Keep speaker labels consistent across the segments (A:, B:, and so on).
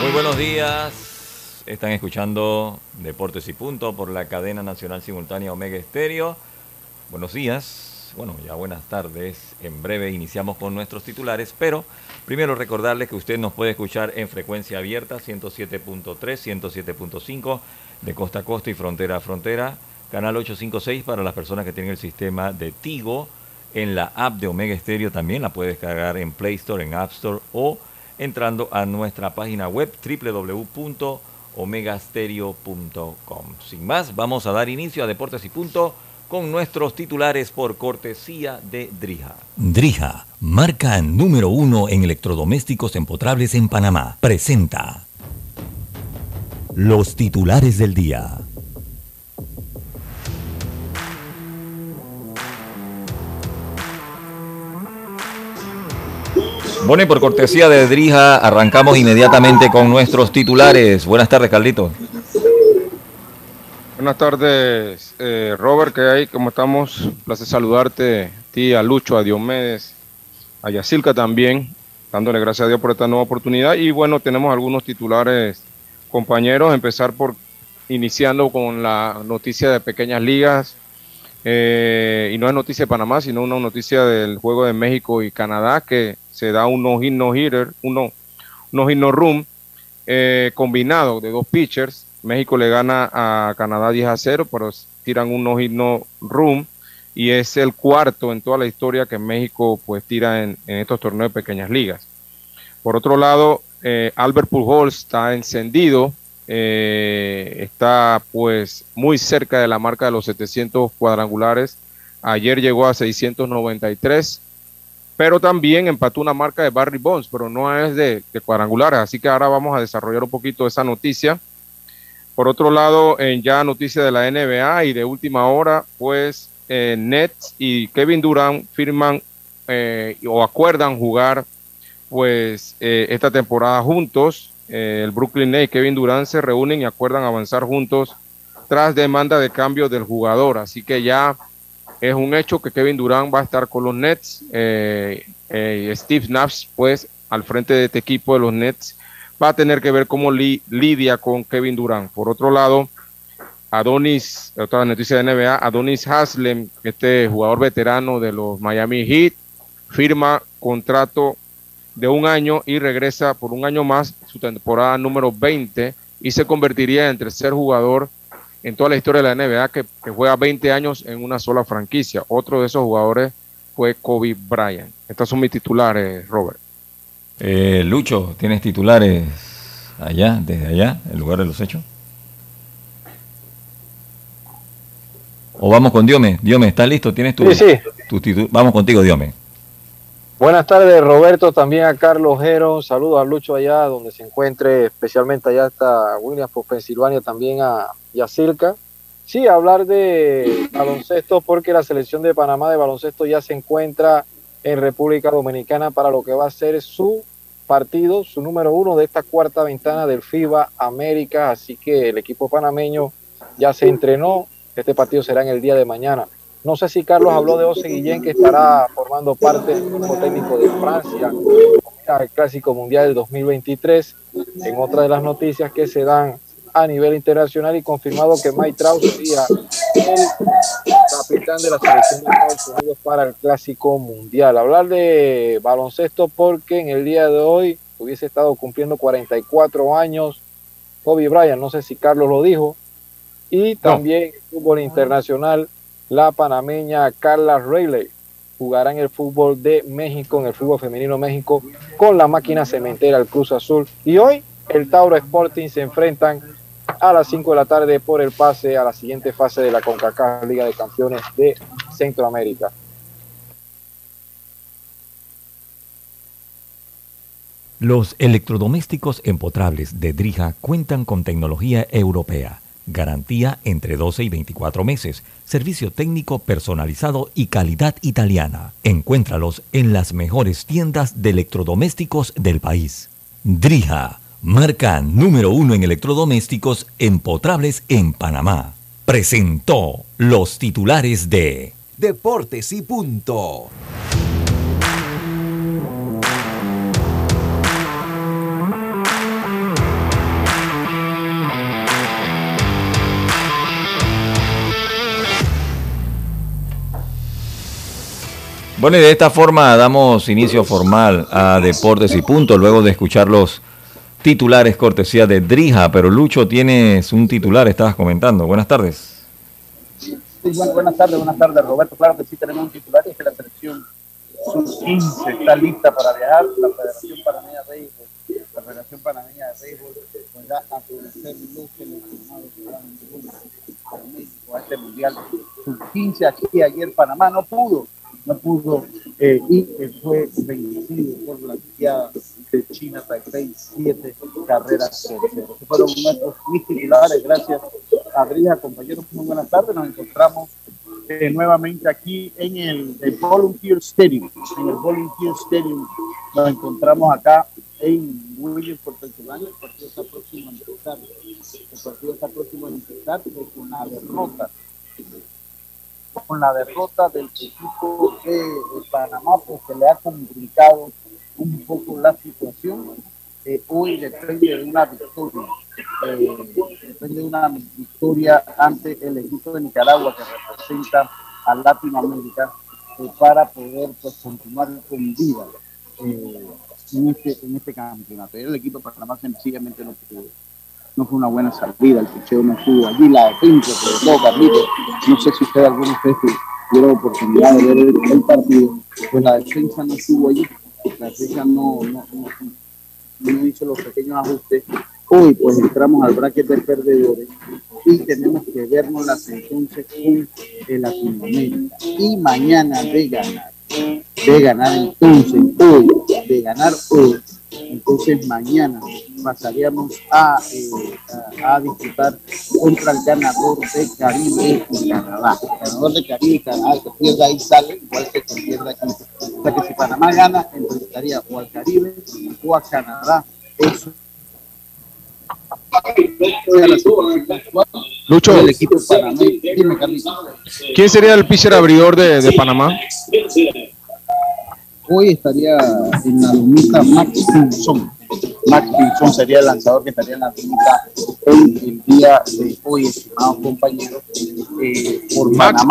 A: Muy buenos días. Están escuchando Deportes y Punto por la cadena nacional simultánea Omega Estéreo. Buenos días. Bueno, ya buenas tardes. En breve iniciamos con nuestros titulares, pero primero recordarles que usted nos puede escuchar en frecuencia abierta 107.3, 107.5 de costa a costa y frontera a frontera. Canal 856 para las personas que tienen el sistema de Tigo. En la app de Omega Estéreo también la puede descargar en Play Store, en App Store o entrando a nuestra página web www.omegastereo.com. Sin más, vamos a dar inicio a Deportes y Punto con nuestros titulares por cortesía de Drija.
B: Drija, marca número uno en electrodomésticos empotrables en Panamá, presenta los titulares del día.
A: Bueno, y por cortesía de Drija, arrancamos inmediatamente con nuestros titulares. Buenas tardes, Carlito.
C: Buenas tardes, eh, Robert, ¿qué hay? ¿Cómo estamos? Placer saludarte, ti, a Lucho, a Diomedes, a Yacilca también, dándole gracias a Dios por esta nueva oportunidad. Y bueno, tenemos algunos titulares, compañeros, empezar por iniciando con la noticia de pequeñas ligas. Eh, y no es noticia de Panamá, sino una noticia del juego de México y Canadá, que se da un no-hit no-hitter, un no-hit no-room eh, combinado de dos pitchers. México le gana a Canadá 10 a 0, pero tiran un no-hit no-room y es el cuarto en toda la historia que México pues tira en, estos torneos de pequeñas ligas. Por otro lado, eh, Albert Pujols está encendido, eh, está pues muy cerca de la marca de los 700 cuadrangulares. Ayer llegó a 693 pero también empató una marca de Barry Bonds, pero no es de, cuadrangulares, así que ahora vamos a desarrollar un poquito esa noticia. Por otro lado, en ya noticia de la NBA y de última hora, pues eh, Nets y Kevin Durant firman eh, o acuerdan jugar pues eh, esta temporada juntos. el Brooklyn Nets y Kevin Durant se reúnen y acuerdan avanzar juntos tras demanda de cambio del jugador. Así que ya es un hecho que Kevin Durant va a estar con los Nets. Eh, eh, Steve Nash, pues, al frente de este equipo de los Nets, va a tener que ver cómo lidia con Kevin Durant. Por otro lado, Adonis, otra noticia de NBA, Adonis Haslem, este jugador veterano de los Miami Heat, firma contrato de un año y regresa por un año más su temporada número 20 y se convertiría en tercer jugador en toda la historia de la NBA que, juega 20 años en una sola franquicia. Otro de esos jugadores fue Kobe Bryant. Estos son mis titulares, Robert.
A: Eh, Lucho, ¿tienes titulares allá, desde allá, el lugar de los hechos? ¿O vamos con Diome? Diome, ¿estás listo? ¿Tienes tu,
D: sí,
A: sí. Vamos contigo, Diome.
D: Buenas tardes, Roberto, también a Carlos Jero. Saludos a Lucho allá donde se encuentre, especialmente allá está Williams por Pensilvania, también a Yacirca. Sí, hablar de baloncesto porque la selección de Panamá de baloncesto ya se encuentra en República Dominicana para lo que va a ser su partido, su número uno de esta cuarta ventana del FIBA América. Así que el equipo panameño ya se entrenó. Este partido será en el día de mañana. No sé si Carlos habló de Ose Guillén, que estará formando parte del grupo técnico de Francia, el Clásico Mundial del 2023. En otra de las noticias que se dan a nivel internacional y confirmado que Mike Trout sería el capitán de la selección de Estados Unidos para el Clásico Mundial. Hablar de baloncesto porque en el día de hoy hubiese estado cumpliendo 44 años Kobe Bryant, no sé si Carlos lo dijo, y también el fútbol internacional la panameña Carla Rayleigh jugará en el fútbol de México, en el fútbol femenino México, con la máquina cementera el Cruz Azul. Y hoy el Tauro Sporting se enfrentan a las 5 de la tarde por el pase a la siguiente fase de la CONCACAF Liga de Campeones de Centroamérica.
A: Los electrodomésticos empotrables de Drija cuentan con tecnología europea, garantía entre 12 y 24 meses, servicio técnico personalizado y calidad italiana. Encuéntralos en las mejores tiendas de electrodomésticos del país. Drija, marca número uno en electrodomésticos empotrables en Panamá. Presentó los titulares de
E: Deportes y punto.
F: Bueno, y de esta forma damos inicio formal a Deportes y Punto, luego de escuchar los titulares cortesía de Drija. Pero Lucho, tienes un titular, estabas comentando. Buenas tardes.
G: Buenas tardes, buenas tardes, Roberto. Claro que sí tenemos un titular y es que la selección sub-15 está lista para viajar. La Federación Panameña de Béisbol, la Federación Panameña de Béisbol, podrá a conocer los seleccionados que van en México a este Mundial sub-15 aquí ayer Panamá no pudo no pudo eh, y fue vencido por la guía de China Taipei, siete carreras por cero. Fueron nuestros titulares. Gracias, Adriana, compañeros. Muy buenas tardes. Nos encontramos eh, nuevamente aquí en el, el, Volunteer Stadium. En el Volunteer Stadium nos encontramos acá en Williamsport, Pensilvania. El partido está próximo a empezar. El partido está próximo a empezar con la derrota con la derrota del equipo de, Panamá, pues se le ha complicado un poco la situación. Eh, hoy depende de una victoria, eh, depende de una victoria ante el equipo de Nicaragua que representa a Latinoamérica eh, para poder pues, continuar con vida en, este, en este campeonato. El equipo de Panamá sencillamente no pudo no fue una buena salida, el picheo no estuvo allí, la defensa, sobre todo Carlitos, no sé si usted alguna vez tuvo la oportunidad de ver el, partido, pues la defensa no estuvo allí, la defensa no, no, hizo los pequeños ajustes. Hoy pues entramos al bracket de perdedores y tenemos que vernos las entonces en el Latinoamérica. Y mañana de ganar, de ganar entonces hoy, de ganar hoy, entonces mañana pasaríamos a, eh, a, disputar contra el ganador de Caribe y Canadá. El ganador de Caribe y Canadá, que pierda ahí sale, igual que se pierda aquí. O sea que si Panamá gana, enfrentaría o al Caribe o a Canadá. Eso
C: Lucho, el equipo ¿quién sería el pitcher abridor de, de Panamá?
G: hoy estaría en la lomita Max Pinzón. Max Pinzón sería el lanzador que estaría en la lomita en el día de hoy, estimados compañeros.
C: Eh, por Max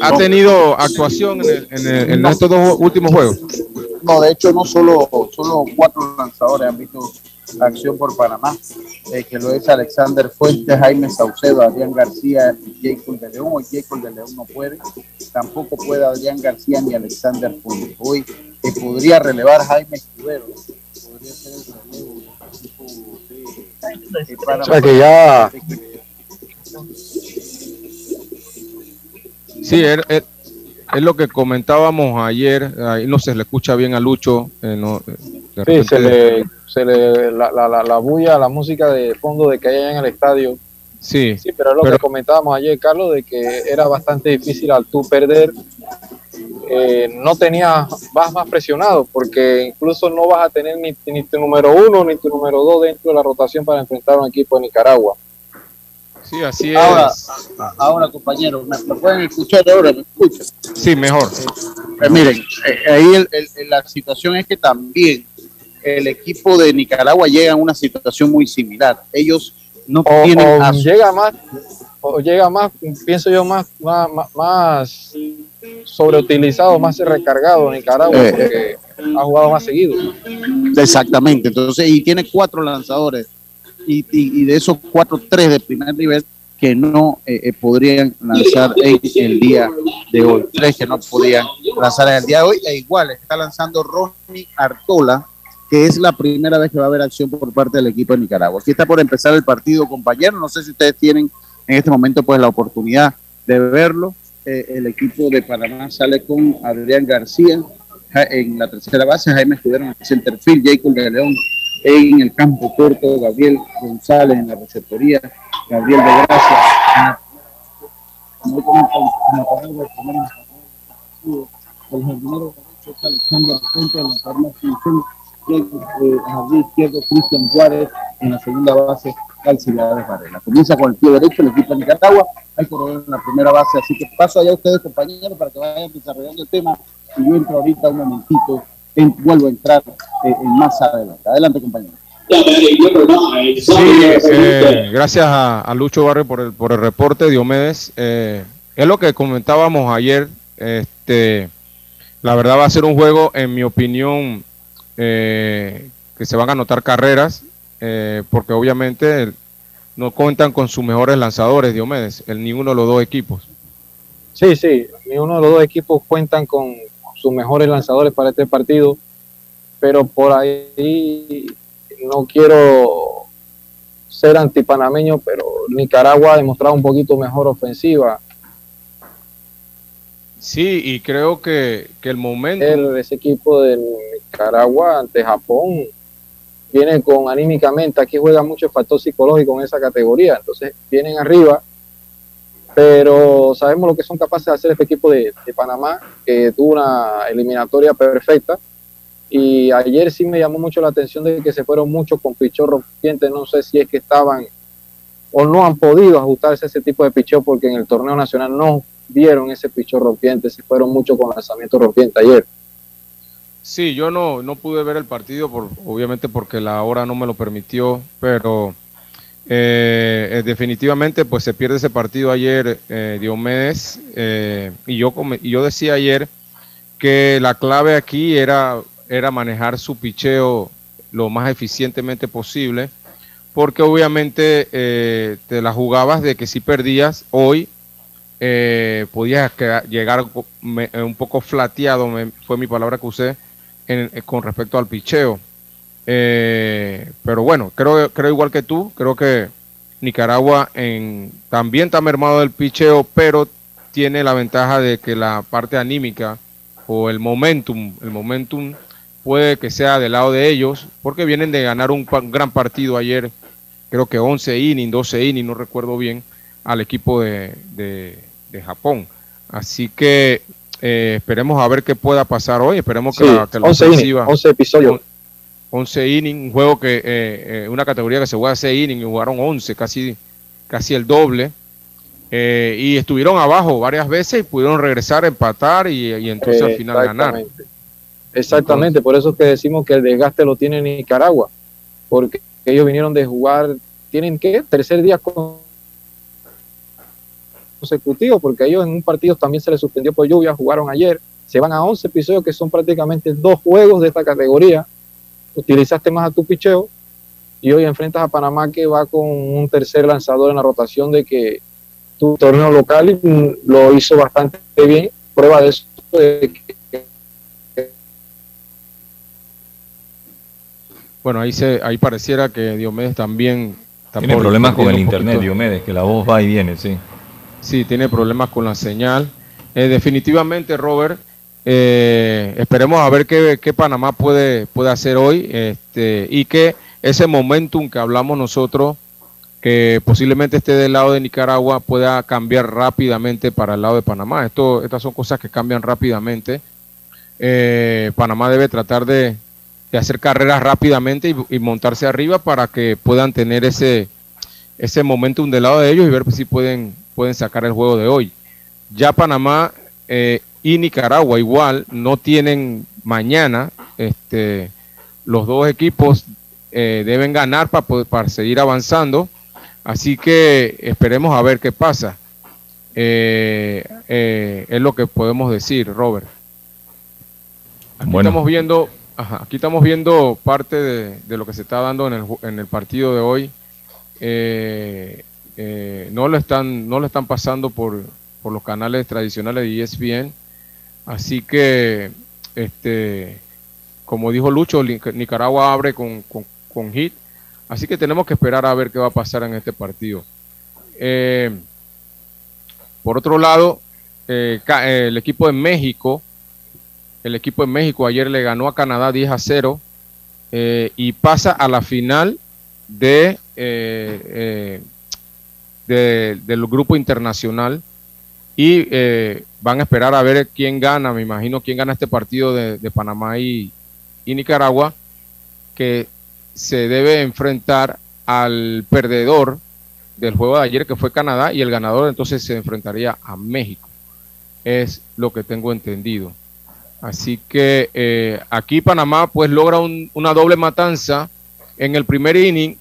C: ha, tenido actuación en, estos dos últimos juegos.
G: No, de hecho, no solo, solo cuatro lanzadores han visto acción por Panamá, eh, que lo es Alexander Fuentes, Jaime Saucedo, Adrián García y Jacob de León. Hoy Jacob de León no puede, tampoco puede Adrián García ni Alexander Fuentes. Hoy que podría relevar Jaime Escudero.
C: O sea que ya. Sí, es, es, es, lo que comentábamos ayer. Ahí no se le escucha bien a Lucho. Eh, no,
D: sí, se le, se le la, la, la, bulla, la música de fondo de que hay en el estadio.
C: Sí,
D: sí pero es lo que comentábamos ayer, Carlos, de que era bastante difícil al tú perder eh, no tenías, vas más presionado, porque incluso no vas a tener ni, ni, tu número uno ni tu número dos dentro de la rotación para enfrentar a un equipo de Nicaragua.
C: Sí, así
G: ahora, es. Ahora, compañeros, ¿me, pueden escuchar ahora? ¿Me escuchan?
C: Sí, mejor.
G: Eh, miren, eh, ahí la situación es que también el equipo de Nicaragua llega a una situación muy similar. Ellos no tienen...
D: llega más, o llega más, pienso yo, más, más, más sobreutilizado, más recargado en Nicaragua eh, porque ha jugado más seguido.
G: Exactamente, entonces, y tiene cuatro lanzadores, y, y, de esos cuatro, tres de primer nivel que no eh, eh, podrían lanzar en el día de hoy. Tres que no podían lanzar en el día de hoy, e igual está lanzando Ronnie Artola, que es la primera vez que va a haber acción por parte del equipo de Nicaragua. Aquí está por empezar el partido, compañeros. No sé si ustedes tienen en este momento pues la oportunidad de verlo. Eh, el equipo de Panamá sale con Adrián García en la tercera base, Jaime Escudero en el centerfield, Jacob de León en el campo corto, Gabriel González en la receptoría, Gabriel de Gracia. El jardinero Alexander Puente en la el jardín izquierdo Cristian Juárez en la segunda base Calcidades Varela. Comienza con el pie derecho el equipo de Nicaragua, hay corredor en la primera base, así que paso allá ustedes compañeros para que vayan desarrollando el tema y yo entro ahorita un momentito, en, vuelvo a entrar eh, en más adelante. Adelante compañero.
C: Sí, eh, gracias a, Lucho Barrio por el, por el reporte, Diomedes. Eh, es lo que comentábamos ayer. Este, la verdad va a ser un juego, en mi opinión, eh, que se van a anotar carreras, porque obviamente no cuentan con sus mejores lanzadores, Diomedes, el, ni uno de los dos equipos.
D: Sí, sí, ni uno de los dos equipos cuentan con sus mejores lanzadores para este partido, pero por ahí no quiero ser antipanameño, pero Nicaragua ha demostrado un poquito mejor ofensiva.
C: Sí, y creo que, el momento...
D: ese equipo de Nicaragua ante Japón viene con anímicamente, aquí juega mucho el factor psicológico en esa categoría, entonces vienen arriba, pero sabemos lo que son capaces de hacer este equipo de Panamá, que tuvo una eliminatoria perfecta, y ayer sí me llamó mucho la atención de que se fueron muchos con pichón rompiente. No sé si es que estaban o no han podido ajustarse a ese tipo de pichón porque en el torneo nacional no vieron ese pichón rompiente. Se fueron mucho con lanzamiento rompiente ayer.
C: Sí, yo no, no pude ver el partido, por, obviamente porque la hora no me lo permitió, pero eh, eh, definitivamente pues se pierde ese partido ayer, eh, Diomedes, eh, y, yo, yo decía ayer que la clave aquí era era manejar su picheo lo más eficientemente posible, porque obviamente eh, te la jugabas de que si perdías hoy, eh, podías llegar eh, un poco flateado, fue mi palabra que usé, con respecto al picheo. pero bueno, creo, creo igual que tú, creo que Nicaragua en, también está mermado del picheo, pero tiene la ventaja de que la parte anímica o el momentum, el momentum puede que sea del lado de ellos, porque vienen de ganar un, gran partido ayer, creo que 11 innings, 12 innings, no recuerdo bien, al equipo de, de, Japón. Así que eh, esperemos a ver qué pueda pasar hoy, esperemos que, la, que
D: 11, 11 episodios.
C: 11 innings, un juego que, eh, eh, una categoría que se juega 6 innings y jugaron 11, casi, casi el doble. y estuvieron abajo varias veces y pudieron regresar, empatar y, y entonces al final ganar.
D: Exactamente, por eso es que decimos que el desgaste lo tiene Nicaragua, porque ellos vinieron de jugar, tienen que tercer día consecutivo, porque ellos en un partido también se les suspendió por lluvia, jugaron ayer, se van a 11 episodios que son prácticamente dos juegos de esta categoría, utilizaste más a tu picheo y hoy enfrentas a Panamá que va con un tercer lanzador en la rotación de que tu torneo local lo hizo bastante bien, prueba de eso de que
C: Bueno, ahí se, ahí pareciera que Diomedes también...
F: Tiene problemas con el internet, Diomedes, que la voz va y viene, sí.
C: Sí, tiene problemas con la señal. Eh, definitivamente, Robert, eh, esperemos a ver qué, qué, Panamá puede, puede hacer hoy este, y que ese momentum que hablamos nosotros, que posiblemente esté del lado de Nicaragua, pueda cambiar rápidamente para el lado de Panamá. Esto, estas son cosas que cambian rápidamente. Eh, Panamá debe tratar de, de hacer carreras rápidamente y, montarse arriba para que puedan tener ese, ese momentum del lado de ellos y ver si pueden, pueden sacar el juego de hoy. Ya Panamá eh, y Nicaragua igual no tienen mañana, este, los dos equipos eh, deben ganar para, para seguir avanzando, así que esperemos a ver qué pasa. Eh, es lo que podemos decir, Robert. Aquí estamos viendo aquí estamos viendo parte de, lo que se está dando en el, en el partido de hoy. Eh, eh, no, lo están, no lo están pasando por, por los canales tradicionales de ESPN. Así que este, como dijo Lucho, Nicaragua abre con, con, hit. Así que tenemos que esperar a ver qué va a pasar en este partido. Eh, por otro lado, eh, el equipo de México, el equipo de México ayer le ganó a Canadá 10 a 0 eh, y pasa a la final de, del grupo internacional y van a esperar a ver quién gana, me imagino quién gana este partido de, Panamá y, Nicaragua, que se debe enfrentar al perdedor del juego de ayer, que fue Canadá, y el ganador entonces se enfrentaría a México. Es lo que tengo entendido. Así que eh, aquí Panamá pues logra una doble matanza en el primer inning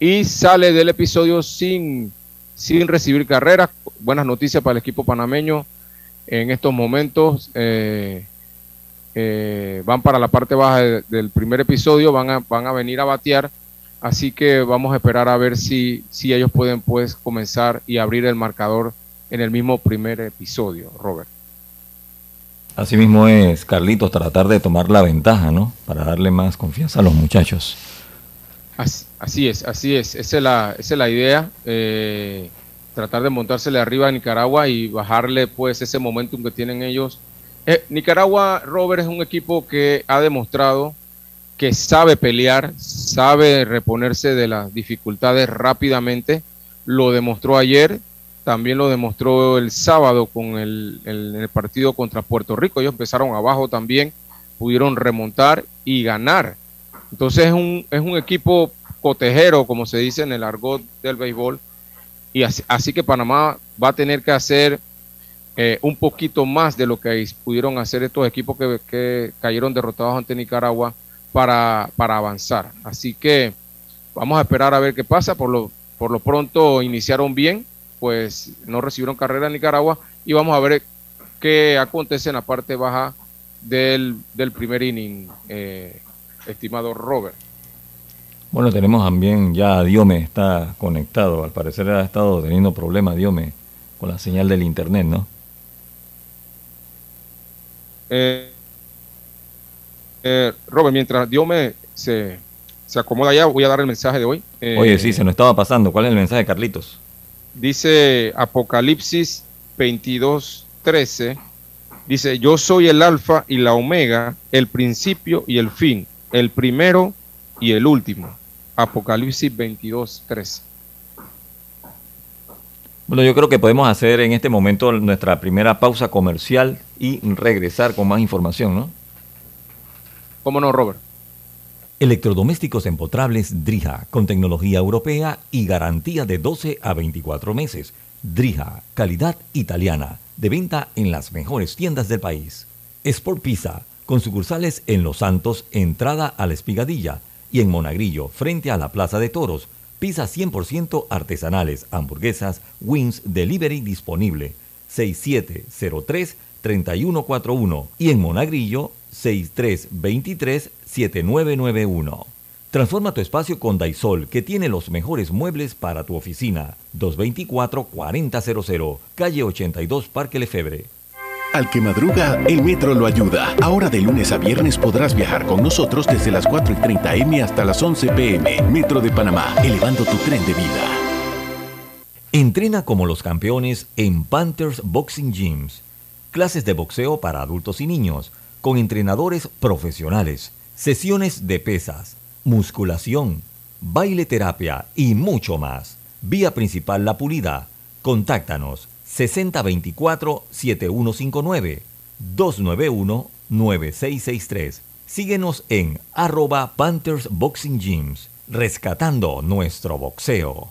C: y sale del episodio sin, sin recibir carreras. Buenas noticias para el equipo panameño en estos momentos eh, eh, van para la parte baja del primer episodio, van a, van a venir a batear, así que vamos a esperar a ver si, si ellos pueden pues comenzar y abrir el marcador en el mismo primer episodio, Robert.
F: Así mismo es, Carlitos, tratar de tomar la ventaja, ¿no? Para darle más confianza a los muchachos.
C: Así, es, así es, esa es la, esa es la idea. Eh, tratar de montársele arriba a Nicaragua y bajarle pues ese momentum que tienen ellos. Eh, Nicaragua, Robert, es un equipo que ha demostrado que sabe pelear, sabe reponerse de las dificultades rápidamente. Lo demostró ayer, también lo demostró el sábado con el, el partido contra Puerto Rico. Ellos empezaron abajo también, pudieron remontar y ganar. Entonces es un, es un equipo cotejero, como se dice en el argot del béisbol, y así, que Panamá va a tener que hacer eh, un poquito más de lo que pudieron hacer estos equipos que, cayeron derrotados ante Nicaragua para, para, avanzar. Así que vamos a esperar a ver qué pasa. Por lo, por lo pronto iniciaron bien, pues no recibieron carrera en Nicaragua y vamos a ver qué acontece en la parte baja del, del primer inning, eh, estimado Robert.
F: Bueno, tenemos también ya Diome está conectado. Al parecer ha estado teniendo problemas Diome con la señal del internet, ¿no?
C: Eh, eh, Robert, mientras Diome se, se, acomoda ya, voy a dar el mensaje de hoy.
F: Eh, Oye, sí, se nos estaba pasando. ¿Cuál es el mensaje, Carlitos?
C: Dice Apocalipsis 22.13. Dice, yo soy el alfa y la omega, el principio y el fin, el primero y el último. Apocalipsis 22, 3.
F: Bueno, yo creo que podemos hacer en este momento nuestra primera pausa comercial y regresar con más información, ¿no?
C: ¿Cómo no, Robert?
A: Electrodomésticos empotrables Drija, con tecnología europea y garantía de 12 a 24 meses. Drija, calidad italiana, de venta en las mejores tiendas del país. Sport Pizza, con sucursales en Los Santos, entrada a la Espigadilla y en Monagrillo, frente a la Plaza de Toros, pizzas 100% artesanales, hamburguesas, wings, delivery disponible, 6703-3141 y en Monagrillo, 6323-7991. Transforma tu espacio con Daisol, que tiene los mejores muebles para tu oficina. 224-4000, calle 82, Parque Lefebre.
H: Al que madruga, el metro lo ayuda. Ahora de lunes a viernes podrás viajar con nosotros desde las 4 y 30 M hasta las 11 PM. Metro de Panamá, elevando tu tren de vida.
A: Entrena como los campeones en Panthers Boxing Gyms. Clases de boxeo para adultos y niños, con entrenadores profesionales, sesiones de pesas, musculación, baile terapia y mucho más. Vía principal La Pulida. Contáctanos 6024-7159, 291-9663. Síguenos en arroba Panthers Boxing Gyms, rescatando nuestro boxeo.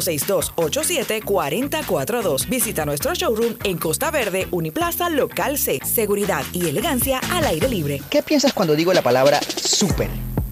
I: 6287-4042. Visita nuestro showroom en Costa Verde, Uniplaza, Local C. Seguridad y elegancia al aire libre.
J: ¿Qué piensas cuando digo la palabra super?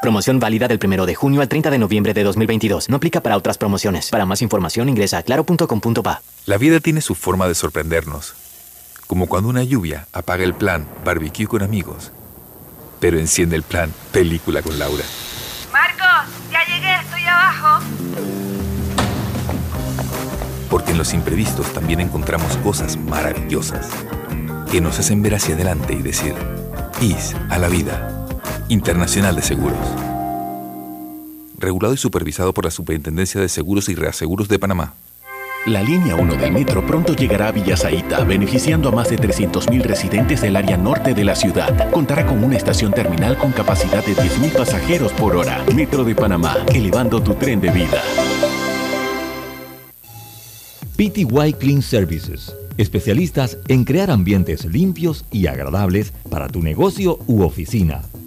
K: Promoción válida del 1 de junio al 30 de noviembre de 2022. No aplica para otras promociones. Para más información ingresa a claro.com.pa.
L: La vida tiene su forma de sorprendernos. Como cuando una lluvia apaga el plan barbecue con amigos, pero enciende el plan película con Laura.
M: Marcos, ya llegué, estoy abajo.
L: Porque en los imprevistos también encontramos cosas maravillosas que nos hacen ver hacia adelante y decir, IS a la vida. Internacional de Seguros. Regulado y supervisado por la Superintendencia de Seguros y Reaseguros de Panamá.
H: La línea 1 del metro pronto llegará a Villasaita, beneficiando a más de 300.000 residentes del área norte de la ciudad. Contará con una estación terminal con capacidad de 10.000 pasajeros por hora. Metro de Panamá, elevando tu tren de vida.
A: PTY Clean Services, especialistas en crear ambientes limpios y agradables para tu negocio u oficina.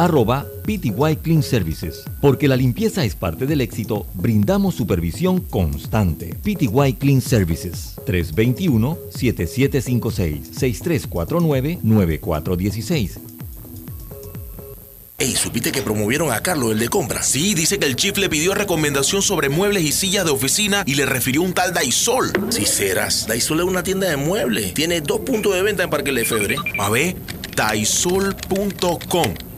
A: arroba PTY Clean Services. Porque la limpieza es parte del éxito, brindamos supervisión constante. PTY Clean Services 321-7756-6349-9416.
N: Ey, ¿supiste que promovieron a Carlos, el de compra? Sí, dice que el chief le pidió recomendación sobre muebles y sillas de oficina y le refirió un tal Daisol. Si serás, Daisol es una tienda de muebles. Tiene dos puntos de venta en Parque Lefebvre. A ver, daisol.com.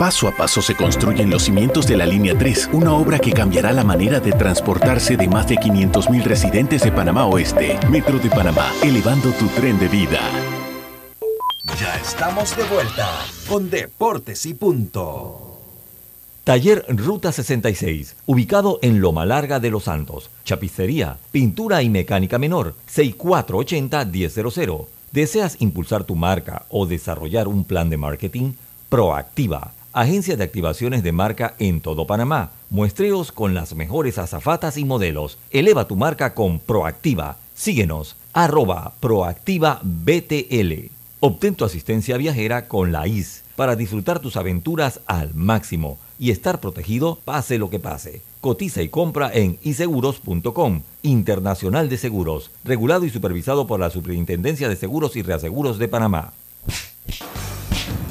H: Paso a paso se construyen los cimientos de la Línea 3, una obra que cambiará la manera de transportarse de más de 500.000 residentes de Panamá Oeste. Metro de Panamá, elevando tu tren de vida.
E: Ya estamos de vuelta con Deportes y Punto.
A: Taller Ruta 66, ubicado en Loma Larga de Los Santos. Chapicería, pintura y mecánica menor, 6480-1000. ¿Deseas impulsar tu marca o desarrollar un plan de marketing? Proactiva Agencia de activaciones de marca en todo Panamá. Muestreos con las mejores azafatas y modelos. Eleva tu marca con Proactiva. Síguenos, arroba Proactiva. Obtén tu asistencia viajera con la IS para disfrutar tus aventuras al máximo y estar protegido pase lo que pase. Cotiza y compra en iseguros.com, Internacional de Seguros, regulado y supervisado por la Superintendencia de Seguros y Reaseguros de Panamá.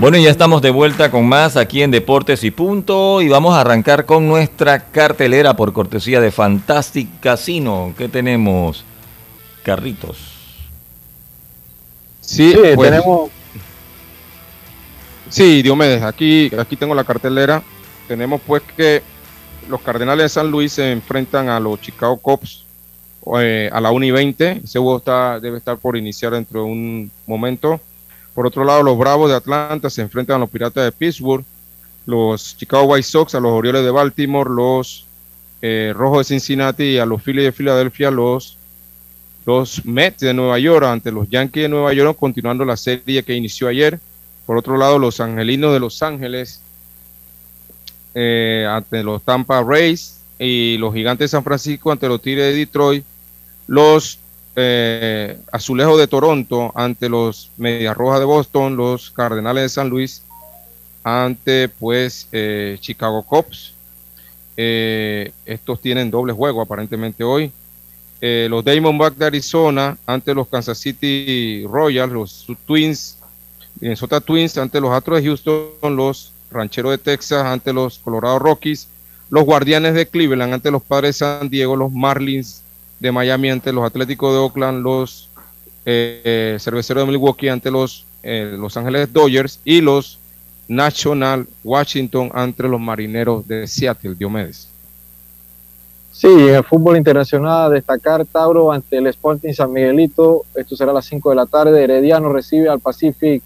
F: Bueno, ya estamos de vuelta con más aquí en Deportes y Punto y vamos a arrancar con nuestra cartelera por cortesía de Fantastic Casino. ¿Qué tenemos? Carritos.
C: Sí, pues, tenemos. Sí, Diomedes, aquí, aquí tengo la cartelera. Tenemos pues que los Cardenales de San Luis se enfrentan a los Chicago Cubs eh, a la 1 y 20. Ese juego está, debe estar por iniciar dentro de un momento. Por otro lado, los Bravos de Atlanta se enfrentan a los Piratas de Pittsburgh, los Chicago White Sox a los Orioles de Baltimore, los eh, Rojos de Cincinnati y a los Phillies de Filadelfia, los, los Mets de Nueva York ante los Yankees de Nueva York, continuando la serie que inició ayer. Por otro lado, los Angelinos de Los Ángeles eh, ante los Tampa Rays y los Gigantes de San Francisco ante los Tigres de Detroit, los eh, Azulejos de Toronto ante los Medias Rojas de Boston, los Cardenales de San Luis ante pues eh, Chicago Cubs. estos tienen doble juego aparentemente hoy. los Diamondbacks de Arizona ante los Kansas City Royals, los Twins, Minnesota Twins ante los Astros de Houston, los Ranchero de Texas ante los Colorado Rockies, los Guardianes de Cleveland ante los Padres de San Diego, los Marlins de Miami ante los Atléticos de Oakland, los eh, Cerveceros de Milwaukee ante los eh, Los Ángeles Dodgers y los National Washington ante los Marineros de Seattle, Diomedes.
D: Sí, el fútbol internacional destacar Tauro ante el Sporting San Miguelito, esto será a las 5 de la tarde, Herediano recibe al Pacific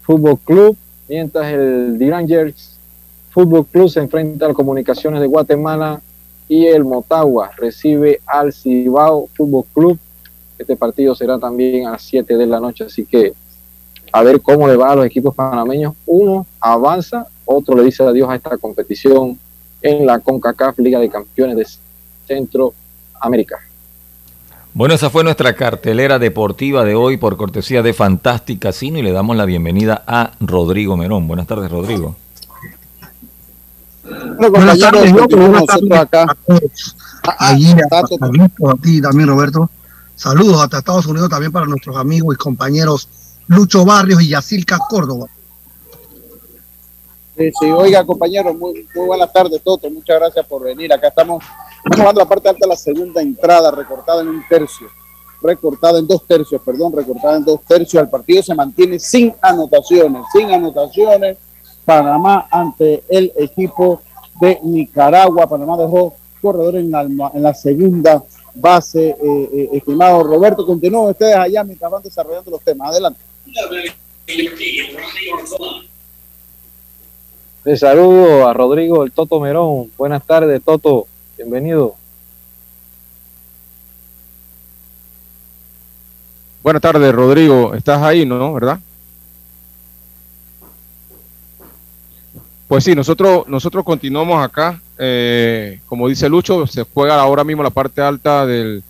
D: Fútbol Club, mientras el Rangers Fútbol Club se enfrenta a Comunicaciones de Guatemala y el Motagua recibe al Cibao Fútbol Club. Este partido será también a las 7 de la noche, así que a ver cómo le va a los equipos panameños. Uno avanza, otro le dice adiós a esta competición en la CONCACAF Liga de Campeones de Centroamérica.
F: Bueno, esa fue nuestra cartelera deportiva de hoy por cortesía de Fantastic Casino y le damos la bienvenida a Rodrigo Merón. Buenas tardes, Rodrigo.
O: Buenas tardes, buenas tardes acá. Allí, a ti también, Roberto. Saludos hasta Estados Unidos también para nuestros amigos y compañeros Lucho Barrios y Yacilca Córdoba.
G: Sí, sí, oiga, compañeros, muy, muy buenas tardes, Toto. Muchas gracias por venir. Acá estamos Vamos a la parte alta de la segunda entrada, recortada en un tercio, recortada en dos tercios, perdón, recortada en dos tercios. El partido se mantiene sin anotaciones, sin anotaciones. Panamá ante el equipo de Nicaragua. Panamá dejó corredor en la, en la segunda base. Eh, eh, estimado Roberto, continúen ustedes allá mientras van desarrollando los temas. Adelante.
D: De saludo a Rodrigo el Toto Merón. Buenas tardes, Toto. Bienvenido.
C: Buenas tardes, Rodrigo. ¿Estás ahí, no? ¿Verdad? Pues sí, nosotros, nosotros continuamos acá. Eh, como dice Lucho, se juega ahora mismo la parte alta del,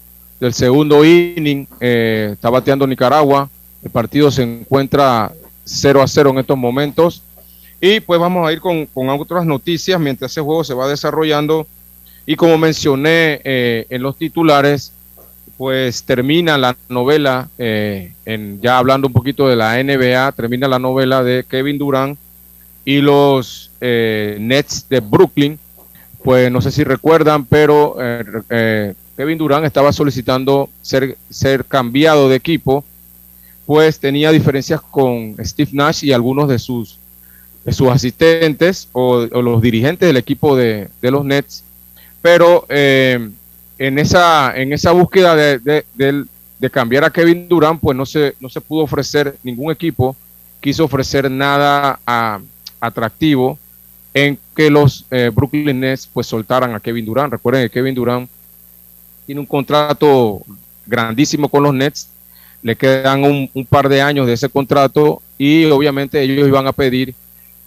C: segundo inning. Eh, está bateando Nicaragua. El partido se encuentra 0 a 0 en estos momentos. Y pues vamos a ir con, con otras noticias mientras ese juego se va desarrollando. Y como mencioné eh, en los titulares, pues termina la novela, eh, en, ya hablando un poquito de la NBA, termina la novela de Kevin Durant y los eh, Nets de Brooklyn. Pues no sé si recuerdan, pero Kevin Durant estaba solicitando ser, ser cambiado de equipo, pues tenía diferencias con Steve Nash y algunos de sus, de sus asistentes o, los dirigentes del equipo de, de los Nets pero eh, en, esa, en esa búsqueda de, cambiar a Kevin Durant, pues no se, no se pudo ofrecer, ningún equipo quiso ofrecer nada atractivo en que los eh, Brooklyn Nets pues soltaran a Kevin Durant. Recuerden que Kevin Durant tiene un contrato grandísimo con los Nets, le quedan un, par de años de ese contrato y obviamente ellos iban a pedir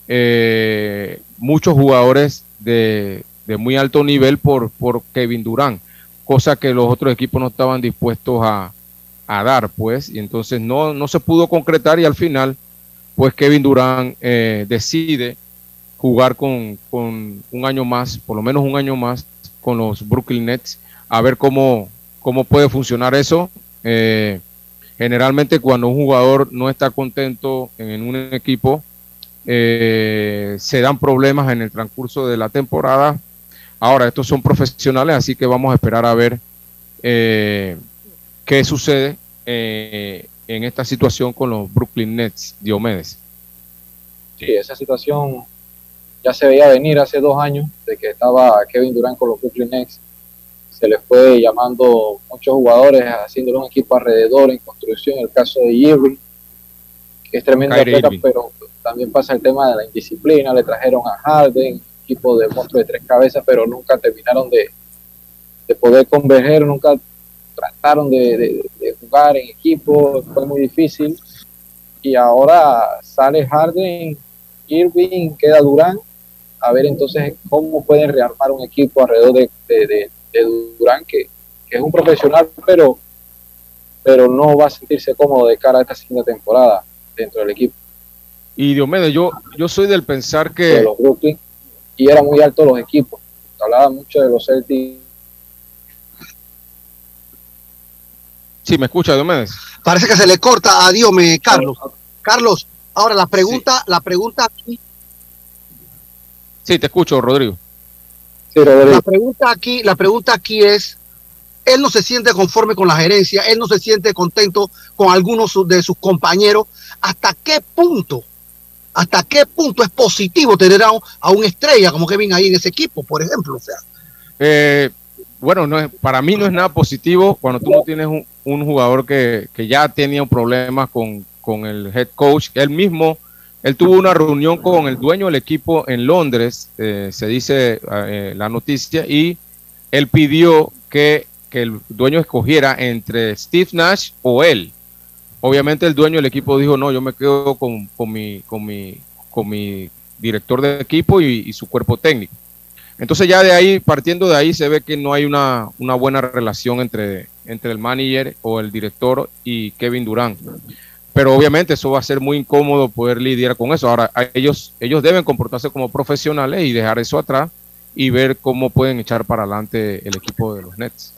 C: eh, muchos jugadores de, de muy alto nivel por, por Kevin Durán, cosa que los otros equipos no estaban dispuestos a, dar, pues, y entonces no, no se pudo concretar y al final, pues Kevin Durán eh, decide jugar con, un año más, por lo menos un año más, con los Brooklyn Nets, a ver cómo, cómo puede funcionar eso. Eh, generalmente cuando un jugador no está contento en un equipo, eh, se dan problemas en el transcurso de la temporada Ahora, estos son profesionales, así que vamos a esperar a ver eh, qué sucede eh, en esta situación con los Brooklyn Nets, Diomedes.
D: Sí, esa situación ya se veía venir hace dos años de que estaba Kevin Durant con los Brooklyn Nets. Se le fue llamando muchos jugadores, haciéndole un equipo alrededor en construcción. El caso de Irving, que es tremendo atleta, pero también pasa el tema de la indisciplina. Le trajeron a Harden, equipo de monstruo de tres cabezas, pero nunca terminaron de, de poder converger, nunca trataron de, de, jugar en equipo, fue muy difícil. Y ahora sale Harden, Irving, queda Durán. A ver entonces cómo pueden rearmar un equipo alrededor de, de, Durán, que, que, es un profesional, pero, pero no va a sentirse cómodo de cara a esta segunda temporada dentro del equipo.
C: Y Diomedes, yo, yo soy del pensar que...
D: los Brooklyn, y era muy alto los equipos. Hablaba mucho de los Celtics
C: Sí, me escucha, Diomedes.
O: Parece que se le corta a Diome, Carlos. Carlos, ahora la pregunta, la pregunta aquí.
C: Sí, te escucho, Rodrigo.
O: Sí, Rodrigo. La pregunta aquí, la pregunta aquí es, él no se siente conforme con la gerencia, él no se siente contento con algunos de sus compañeros. ¿Hasta qué punto? ¿Hasta qué punto es positivo tener a, a una estrella como Kevin ahí en ese equipo, por ejemplo? O sea,
C: eh, bueno, no es, para mí no es nada positivo cuando tú no tienes un, jugador que, que, ya tenía un problema con, con, el head coach. Él mismo, él tuvo una reunión con el dueño del equipo en Londres, eh, se dice eh, la noticia, y él pidió que, que, el dueño escogiera entre Steve Nash o él. Obviamente el dueño del equipo dijo, no, yo me quedo con, con mi, con, mi, con mi director de equipo y su cuerpo técnico. Entonces ya de ahí, partiendo de ahí, se ve que no hay una, una buena relación entre, entre el manager o el director y Kevin Durant. Pero obviamente eso va a ser muy incómodo poder lidiar con eso. Ahora, ellos, ellos deben comportarse como profesionales y dejar eso atrás y ver cómo pueden echar para adelante el equipo de los Nets.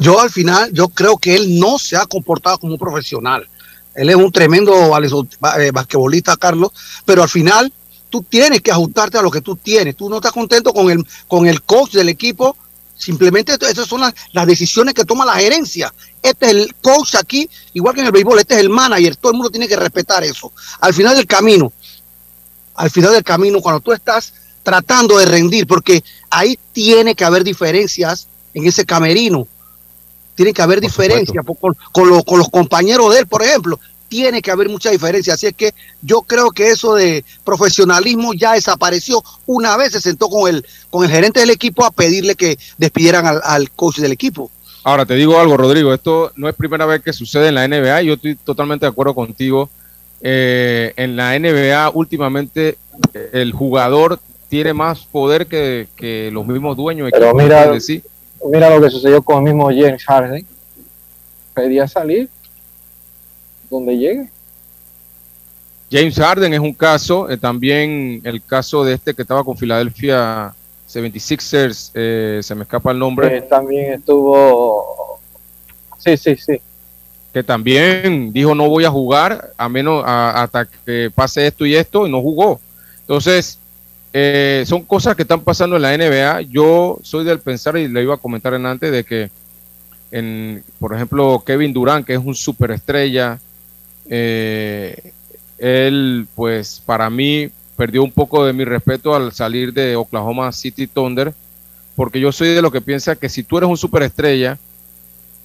O: Yo al final, yo creo que él no se ha comportado como profesional. Él es un tremendo eh, basquetbolista, Carlos, pero al final tú tienes que ajustarte a lo que tú tienes. Tú no estás contento con el, con el coach del equipo. Simplemente esas son las, decisiones que toma la gerencia. Este es el coach aquí, igual que en el béisbol, este es el manager. Todo el mundo tiene que respetar eso. Al final del camino, al final del camino, cuando tú estás tratando de rendir, porque ahí tiene que haber diferencias en ese camerino. Tiene que haber diferencias con, con, con, los compañeros de él, por ejemplo tiene que haber mucha diferencia. Así es que yo creo que eso de profesionalismo ya desapareció. Una vez se sentó con el, con el gerente del equipo a pedirle que despidieran al, coach del equipo.
C: Ahora te digo algo, Rodrigo, esto no es primera vez que sucede en la NBA, yo estoy totalmente de acuerdo contigo. Eh, en la NBA últimamente el jugador tiene más poder que, los mismos dueños.
D: Pero mira, mira lo que sucedió con el mismo James Harden. Pedía salir donde llegue.
C: James Harden es un caso, eh, también el caso de este que estaba con Philadelphia 76ers, eh, se me escapa el nombre.
D: Eh, también estuvo, sí, sí, sí.
C: Que también dijo no voy a jugar a menos hasta que pase esto y esto y no jugó. Entonces, son cosas que están pasando en la NBA. Yo soy del pensar y le iba a comentar en antes de que, en, por ejemplo, Kevin Durant, que es un superestrella, eh, él, pues, para mí perdió un poco de mi respeto al salir de Oklahoma City Thunder, porque yo soy de lo que piensa que si tú eres un superestrella,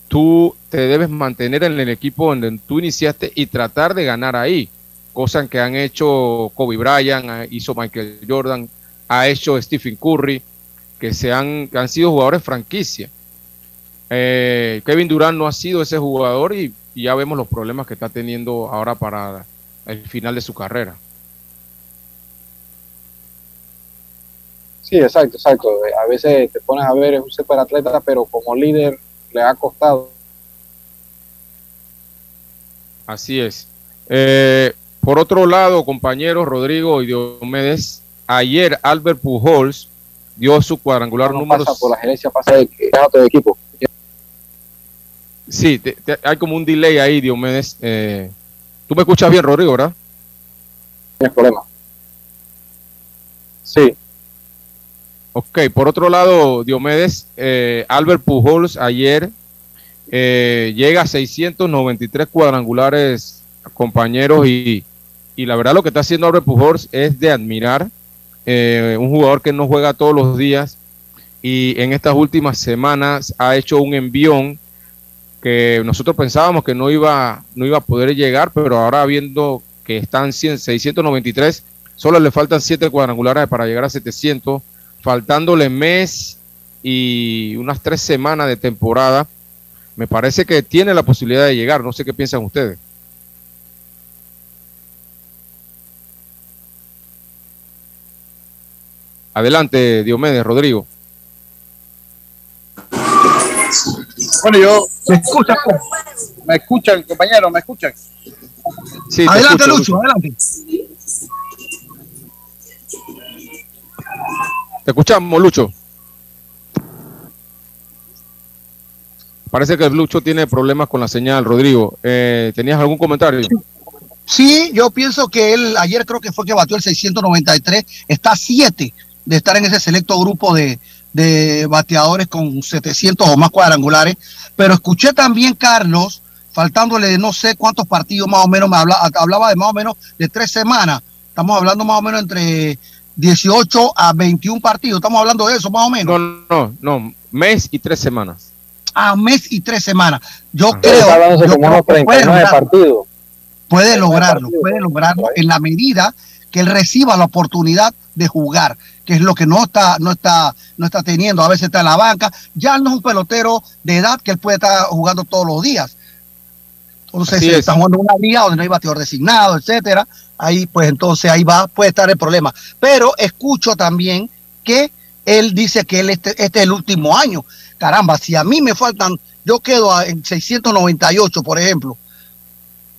C: tú te debes mantener en el equipo donde tú iniciaste y tratar de ganar ahí, cosa que han hecho Kobe Bryant, hizo Michael Jordan, ha hecho Stephen Curry, que se han, han sido jugadores franquicia. Eh, Kevin Durant no ha sido ese jugador y y ya vemos los problemas que está teniendo ahora para el final de su carrera.
D: Sí, exacto, exacto. A veces te pones a ver, es un super atleta, pero como líder le ha costado.
C: Así es. Eh, por otro lado, compañeros Rodrigo y Diomedes, ayer Albert Pujols dio su cuadrangular número.
D: Pasa por la gerencia, pasa de, de equipo.
C: Sí, hay como un delay ahí, Diomedes. Eh, ¿Tú me escuchas bien, Rodrigo, verdad?
D: No hay problema. Sí.
C: Ok, por otro lado, Diomedes, eh, Albert Pujols ayer eh, llega a 693 cuadrangulares, compañeros, y, y, la verdad lo que está haciendo Albert Pujols es de admirar. eh, un jugador que no juega todos los días y en estas últimas semanas ha hecho un envión que nosotros pensábamos que no iba, no iba a poder llegar, pero ahora viendo que están 100, 693, solo le faltan 7 cuadrangulares para llegar a 700, faltándole mes y unas 3 semanas de temporada, me parece que tiene la posibilidad de llegar, no sé qué piensan ustedes. Adelante, Diomedes, Rodrigo.
G: Bueno, yo. ¿Me escuchan? ¿Me escuchan, compañeros? ¿Me escuchan?
C: Sí,
O: adelante, escucho, Lucho, adelante.
C: Te escuchamos, Lucho. Parece que Lucho tiene problemas con la señal, Rodrigo. Eh, ¿Tenías algún comentario?
O: Sí, yo pienso que él ayer creo que fue que batió el 693, está a 7 de estar en ese selecto grupo de, de bateadores con 700 o más cuadrangulares, pero escuché también, Carlos, faltándole no sé cuántos partidos más o menos, me hablaba, hablaba de más o menos de tres semanas, estamos hablando más o menos entre 18 a 21 partidos, estamos hablando de eso más o menos.
C: No, no, no, mes y tres semanas.
O: Ah, mes y tres semanas. Yo creo, yo creo que puede, lograrlo, puede lograrlo, puede lograrlo en la medida que él reciba la oportunidad de jugar que es lo que no está, no está, no está teniendo, a veces está en la banca, ya no es un pelotero de edad que él puede estar jugando todos los días. Entonces, si está jugando una liga donde no hay bateador designado, etcétera, ahí pues entonces ahí va, puede estar el problema. Pero escucho también que él dice que él este, este es el último año. Caramba, si a mí me faltan, yo quedo en 698, por ejemplo,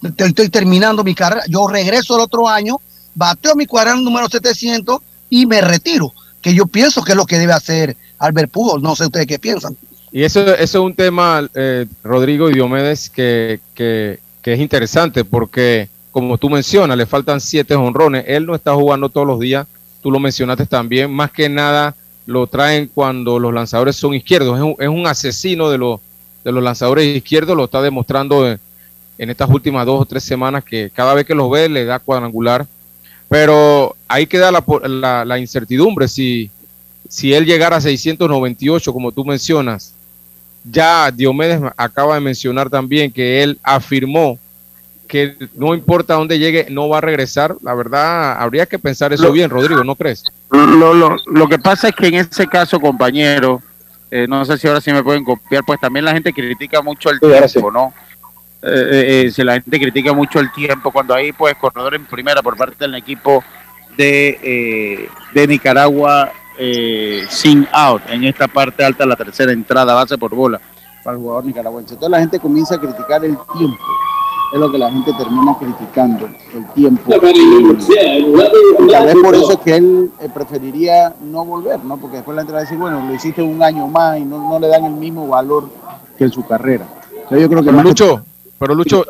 O: estoy terminando mi carrera, yo regreso el otro año, bateo mi cuadrante número 700 y me retiro, que yo pienso que es lo que debe hacer Albert Pujols. No sé ustedes qué piensan.
C: Y eso, eso es un tema, eh, Rodrigo y Diomedes, que, que, es interesante porque, como tú mencionas, le faltan siete honrones. Él no está jugando todos los días. Tú lo mencionaste también. Más que nada lo traen cuando los lanzadores son izquierdos. Es un, es un asesino de los, de los lanzadores izquierdos. Lo está demostrando en estas últimas dos o tres semanas que cada vez que los ve le da cuadrangular pero ahí queda la, la, incertidumbre si, si él llegara a 698, como tú mencionas. Ya Diomedes acaba de mencionar también que él afirmó que no importa dónde llegue, no va a regresar. La verdad, habría que pensar eso bien, Rodrigo, ¿no crees?
G: Lo, lo, lo, que pasa es que en ese caso, compañero, eh, no sé si ahora sí me pueden copiar, pues también la gente critica mucho el tiempo, ¿no? Eh, eh, si la gente critica mucho el tiempo, cuando hay pues corredor en primera por parte del equipo de, eh, de Nicaragua sin out en esta parte alta la tercera entrada base por bola para el jugador nicaragüense. Entonces la gente comienza a criticar el tiempo. Es lo que la gente termina criticando, el tiempo. Y, tal vez por eso es que él preferiría no volver, ¿no? Porque después la gente va a decir, bueno, lo hiciste un año más y no, no le dan el mismo valor que en su carrera. yo creo que
C: mucho, pero Lucho,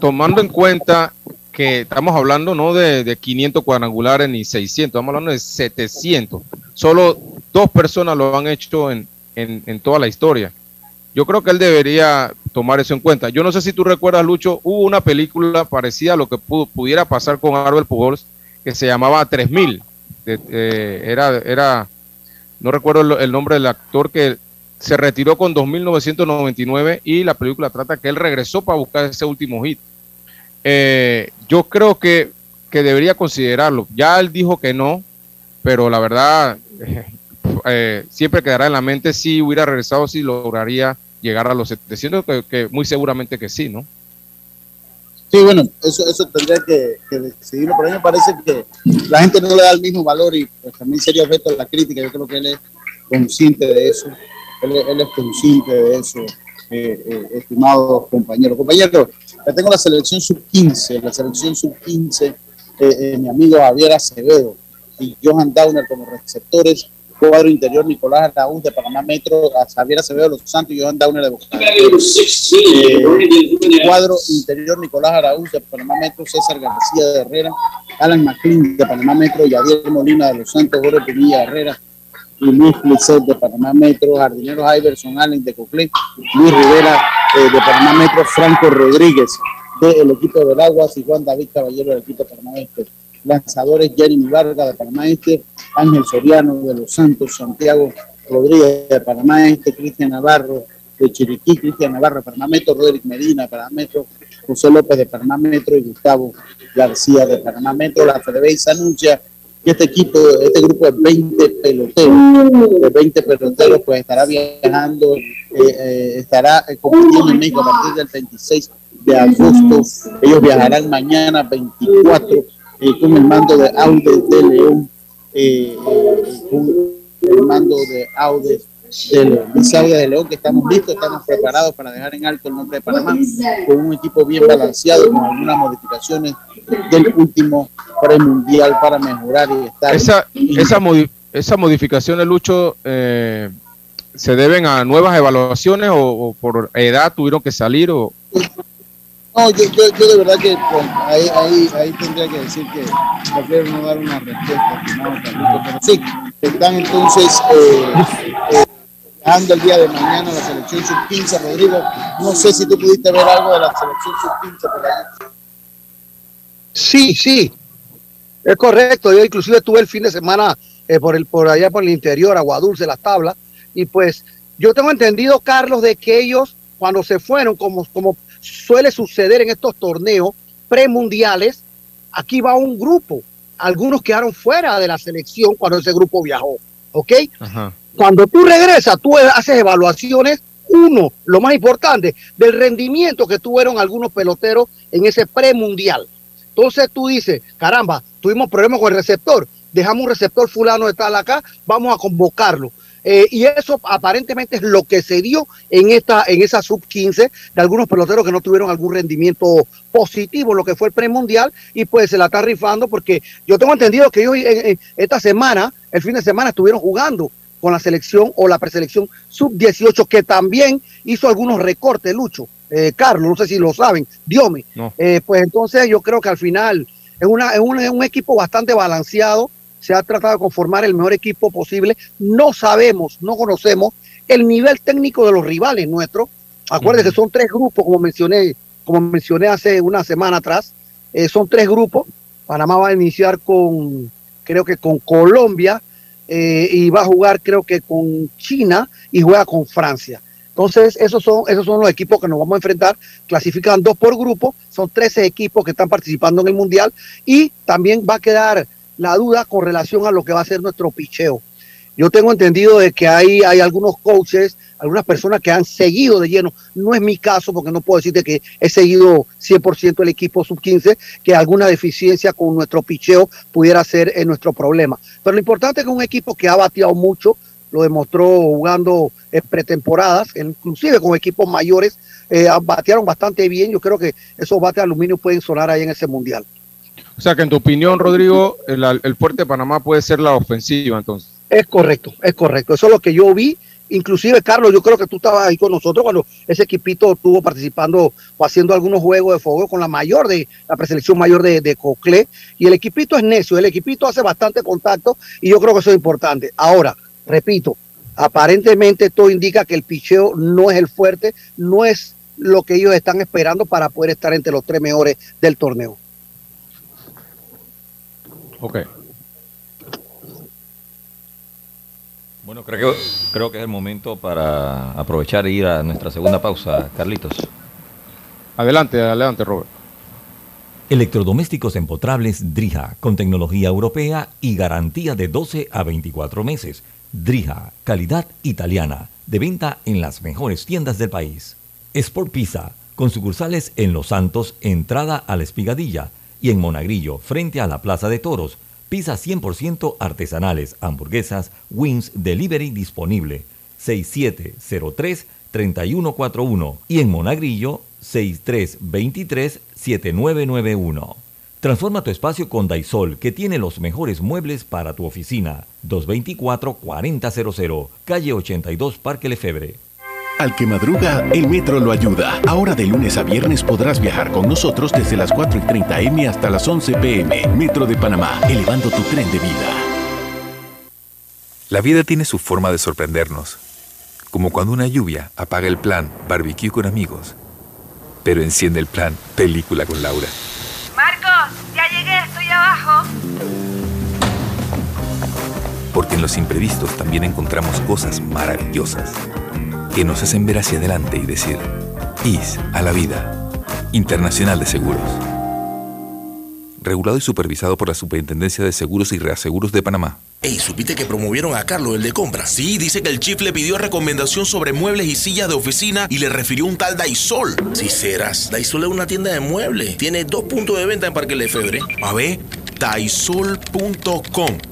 C: tomando en cuenta que estamos hablando no de, de, 500 cuadrangulares ni 600, estamos hablando de 700. Solo dos personas lo han hecho en, en, toda la historia. Yo creo que él debería tomar eso en cuenta. Yo no sé si tú recuerdas, Lucho, hubo una película parecida a lo que pudiera pasar con Arbel Pujols que se llamaba 3000. Eh, era, era, no recuerdo el nombre del actor que se retiró con 2.999 y la película trata que él regresó para buscar ese último hit. Eh, yo creo que, que, debería considerarlo. Ya él dijo que no, pero la verdad eh, siempre quedará en la mente si hubiera regresado, si lograría llegar a los 700, que, que muy seguramente que sí, ¿no?
G: Sí, bueno, eso, eso tendría que, que, decidirlo, pero a mí me parece que la gente no le da el mismo valor y pues, también sería objeto de la crítica. Yo creo que él es consciente de eso él, es consciente de eso, eh, eh, estimados compañeros. Compañeros, ya tengo la selección sub-15, la selección sub-15, eh, mi amigo Javier Acevedo y Johan Downer como receptores, cuadro interior Nicolás Araúz de Panamá Metro, Javier Acevedo de Los Santos y Johan Downer de Boca. cuadro interior Nicolás Araúz de Panamá Metro, César García de Herrera, Alan McLean de Panamá Metro, Yadier Molina de Los Santos, Jorge Pinilla Herrera Luis Flicet de Panamá Metro, Jardineros Iverson Allen de Coclé, Luis Rivera eh, de Panamá Metro, Franco Rodríguez del equipo del Aguas y Juan David Caballero del equipo de Panamá Metro. lanzadores Jeremy Vargas de Panamá Este, Ángel Soriano de Los Santos, Santiago Rodríguez de Panamá Este, Cristian Navarro de Chiriquí, Cristian Navarro de Panamá Metro, Roderick Medina de Panamá Metro, José López de Panamá Metro y Gustavo García de Panamá Metro. La FedeBase anuncia este equipo, este grupo de 20 peloteros, de 20 peloteros, pues estará viajando, eh, eh, estará compitiendo en México a partir del 26 de agosto. Ellos viajarán mañana 24 eh, con el mando de Audes de León, con el mando de Audes de León. Dice Audes de León que estamos listos, estamos preparados para dejar en alto el nombre de Panamá, con un equipo bien balanceado, con algunas modificaciones del último premundial para mejorar y estar.
C: Esa, esa, modi esa modificación de Lucho eh, se deben a nuevas evaluaciones o, o, por edad tuvieron que salir o
G: no, yo, yo, yo, de verdad que pues, ahí, ahí, ahí tendría que decir que prefiero no dar una respuesta, pero sí, están entonces eh, eh, el día de mañana la selección sub-15, Rodrigo. No sé si tú pudiste ver algo de la selección sub-15 por ahí.
O: Sí, sí, es correcto. Yo inclusive estuve el fin de semana eh, por, el, por allá por el interior, Agua Dulce, las tablas, y pues yo tengo entendido, Carlos, de que ellos cuando se fueron, como, como suele suceder en estos torneos premundiales, aquí va un grupo. Algunos quedaron fuera de la selección cuando ese grupo viajó. ¿Ok? Ajá. Cuando tú regresas, tú haces evaluaciones. Uno, lo más importante, del rendimiento que tuvieron algunos peloteros en ese premundial. Entonces tú dices, caramba, tuvimos problemas con el receptor, dejamos un receptor fulano de tal acá, vamos a convocarlo. Eh, y eso aparentemente es lo que se dio en esta en esa sub 15 de algunos peloteros que no tuvieron algún rendimiento positivo lo que fue el premundial y pues se la está rifando porque yo tengo entendido que ellos en, en esta semana, el fin de semana estuvieron jugando con la selección o la preselección sub 18 que también hizo algunos recortes, Lucho, eh, Carlos, no sé si lo saben, Diome. No. Eh, pues entonces yo creo que al final es, una, es, un, es un equipo bastante balanceado se ha tratado de conformar el mejor equipo posible. No sabemos, no conocemos el nivel técnico de los rivales nuestros. Acuérdense que son tres grupos, como mencioné, como mencioné hace una semana atrás. Eh, son tres grupos. Panamá va a iniciar con, creo que con Colombia, eh, y va a jugar, creo que con China y juega con Francia. Entonces, esos son, esos son los equipos que nos vamos a enfrentar. Clasifican dos por grupo, son 13 equipos que están participando en el Mundial y también va a quedar la duda con relación a lo que va a ser nuestro picheo. Yo tengo entendido de que hay, hay algunos coaches, algunas personas que han seguido de lleno. No es mi caso porque no puedo decirte que he seguido 100% el equipo sub-15, que alguna deficiencia con nuestro picheo pudiera ser en nuestro problema. Pero lo importante es que un equipo que ha bateado mucho, lo demostró jugando en pretemporadas, inclusive con equipos mayores, eh, batearon bastante bien. Yo creo que esos bates de aluminio pueden sonar ahí en ese mundial.
C: O sea que en tu opinión, Rodrigo, el, el fuerte de Panamá puede ser la ofensiva entonces.
O: Es correcto, es correcto. Eso es lo que yo vi. Inclusive, Carlos, yo creo que tú estabas ahí con nosotros cuando ese equipito estuvo participando o haciendo algunos juegos de fuego con la mayor de la preselección mayor de, de Coclé. Y el equipito es necio, el equipito hace bastante contacto y yo creo que eso es importante. Ahora, repito, aparentemente todo indica que el picheo no es el fuerte, no es lo que ellos están esperando para poder estar entre los tres mejores del torneo.
C: Ok.
F: Bueno, creo que, creo que es el momento para aprovechar e ir a nuestra segunda pausa, Carlitos.
C: Adelante, adelante, Robert.
A: Electrodomésticos empotrables Drija, con tecnología europea y garantía de 12 a 24 meses. Drija, calidad italiana, de venta en las mejores tiendas del país. Sport Pizza, con sucursales en Los Santos, entrada a la Espigadilla, y en Monagrillo, frente a la Plaza de Toros. Pizzas 100% artesanales, hamburguesas, wings, delivery disponible. 6703-3141 y en Monagrillo 6323-7991. Transforma tu espacio con Daisol, que tiene los mejores muebles para tu oficina. 224-4000, calle 82, Parque Lefebre.
H: Al que madruga, el metro lo ayuda. Ahora de lunes a viernes podrás viajar con nosotros desde las 4 y 30 M hasta las 11 PM. Metro de Panamá, elevando tu tren de vida.
L: La vida tiene su forma de sorprendernos. Como cuando una lluvia apaga el plan barbecue con amigos, pero enciende el plan película con Laura.
M: Marcos, ya llegué, estoy abajo.
L: Porque en los imprevistos también encontramos cosas maravillosas que nos hacen ver hacia adelante y decir, IS a la vida. Internacional de Seguros. Regulado y supervisado por la Superintendencia de Seguros y Reaseguros de Panamá.
N: Ey, ¿supiste que promovieron a Carlos, el de compras? Sí, dice que el chief le pidió recomendación sobre muebles y sillas de oficina y le refirió un tal Daisol. Si serás, Daisol es una tienda de muebles. Tiene dos puntos de venta en Parque Lefebvre. A ver, daisol.com.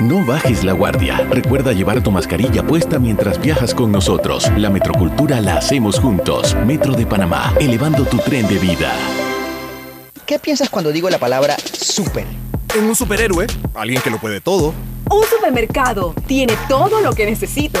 H: No bajes la guardia. Recuerda llevar tu mascarilla puesta mientras viajas con nosotros. La metrocultura la hacemos juntos. Metro de Panamá, elevando tu tren de vida.
J: ¿Qué piensas cuando digo la palabra super?
P: En un superhéroe, alguien que lo puede todo.
Q: Un supermercado tiene todo lo que necesito.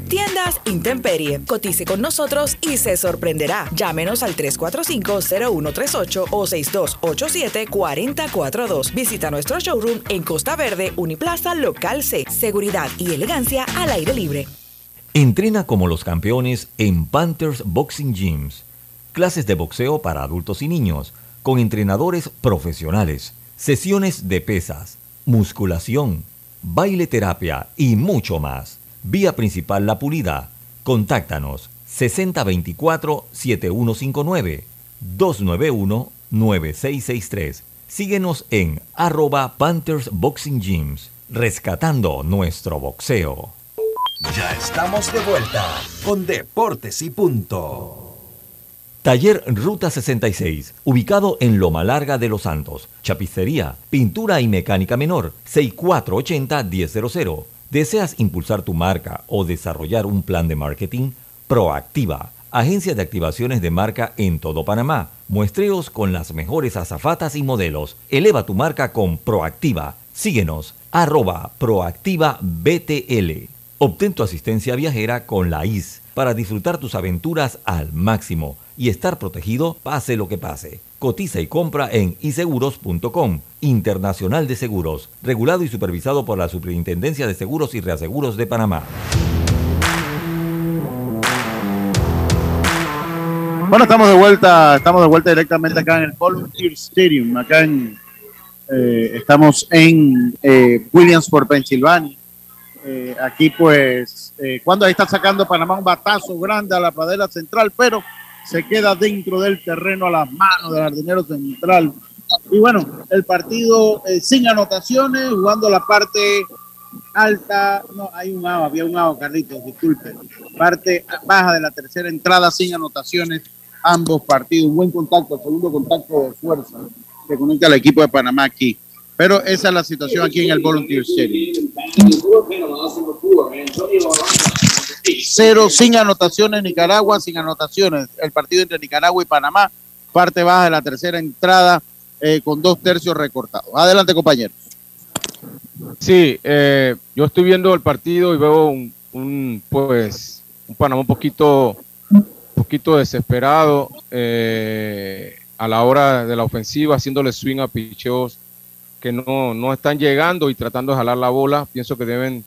I: Tiendas Intemperie. Cotice con nosotros y se sorprenderá. Llámenos al 345-0138 o 6287-4042. Visita nuestro showroom en Costa Verde, Uniplaza, Local C. Seguridad y elegancia al aire libre.
A: Entrena como los campeones en Panthers Boxing Gyms. Clases de boxeo para adultos y niños, con entrenadores profesionales, sesiones de pesas, musculación, baile terapia y mucho más. Vía principal La Pulida. Contáctanos 6024-7159 291-9663. Síguenos en arroba Panthers Boxing Gyms, rescatando nuestro boxeo.
E: Ya estamos de vuelta con Deportes y Punto.
A: Taller Ruta 66, ubicado en Loma Larga de Los Santos. Chapicería, pintura y mecánica menor, 6480-1000. ¿Deseas impulsar tu marca o desarrollar un plan de marketing? Proactiva, agencia de activaciones de marca en todo Panamá. Muestreos con las mejores azafatas y modelos. Eleva tu marca con Proactiva. Síguenos, arroba Proactiva BTL. Obtén tu asistencia viajera con la IS para disfrutar tus aventuras al máximo y estar protegido pase lo que pase. Cotiza y compra en iseguros.com, Internacional de Seguros, regulado y supervisado por la Superintendencia de Seguros y Reaseguros de Panamá.
G: Bueno, estamos de vuelta, estamos de vuelta directamente acá en el Volunteer Stadium, acá en, eh, estamos en eh, Williamsport, Pensilvania. Eh, aquí pues, eh, cuando ahí está sacando Panamá un batazo grande a la pradera central, pero se queda dentro del terreno a las manos del jardinero central. Y bueno, el partido eh, sin anotaciones, jugando la parte alta, no, hay un AO, había un AO, Carlitos, disculpe, parte baja de la tercera entrada sin anotaciones, ambos partidos, un buen contacto, segundo contacto de fuerza que conecta al equipo de Panamá aquí. Pero esa es la situación aquí en el Volunteer Series. 0 sin anotaciones Nicaragua, sin anotaciones. El partido entre Nicaragua y Panamá, parte baja de la tercera entrada eh, con dos tercios recortados. Adelante, compañeros.
C: Sí, eh, yo estoy viendo el partido y veo un, un pues un Panamá un poquito, un poquito desesperado eh, a la hora de la ofensiva, haciéndole swing a picheos que no, no están llegando y tratando de jalar la bola. Pienso que deben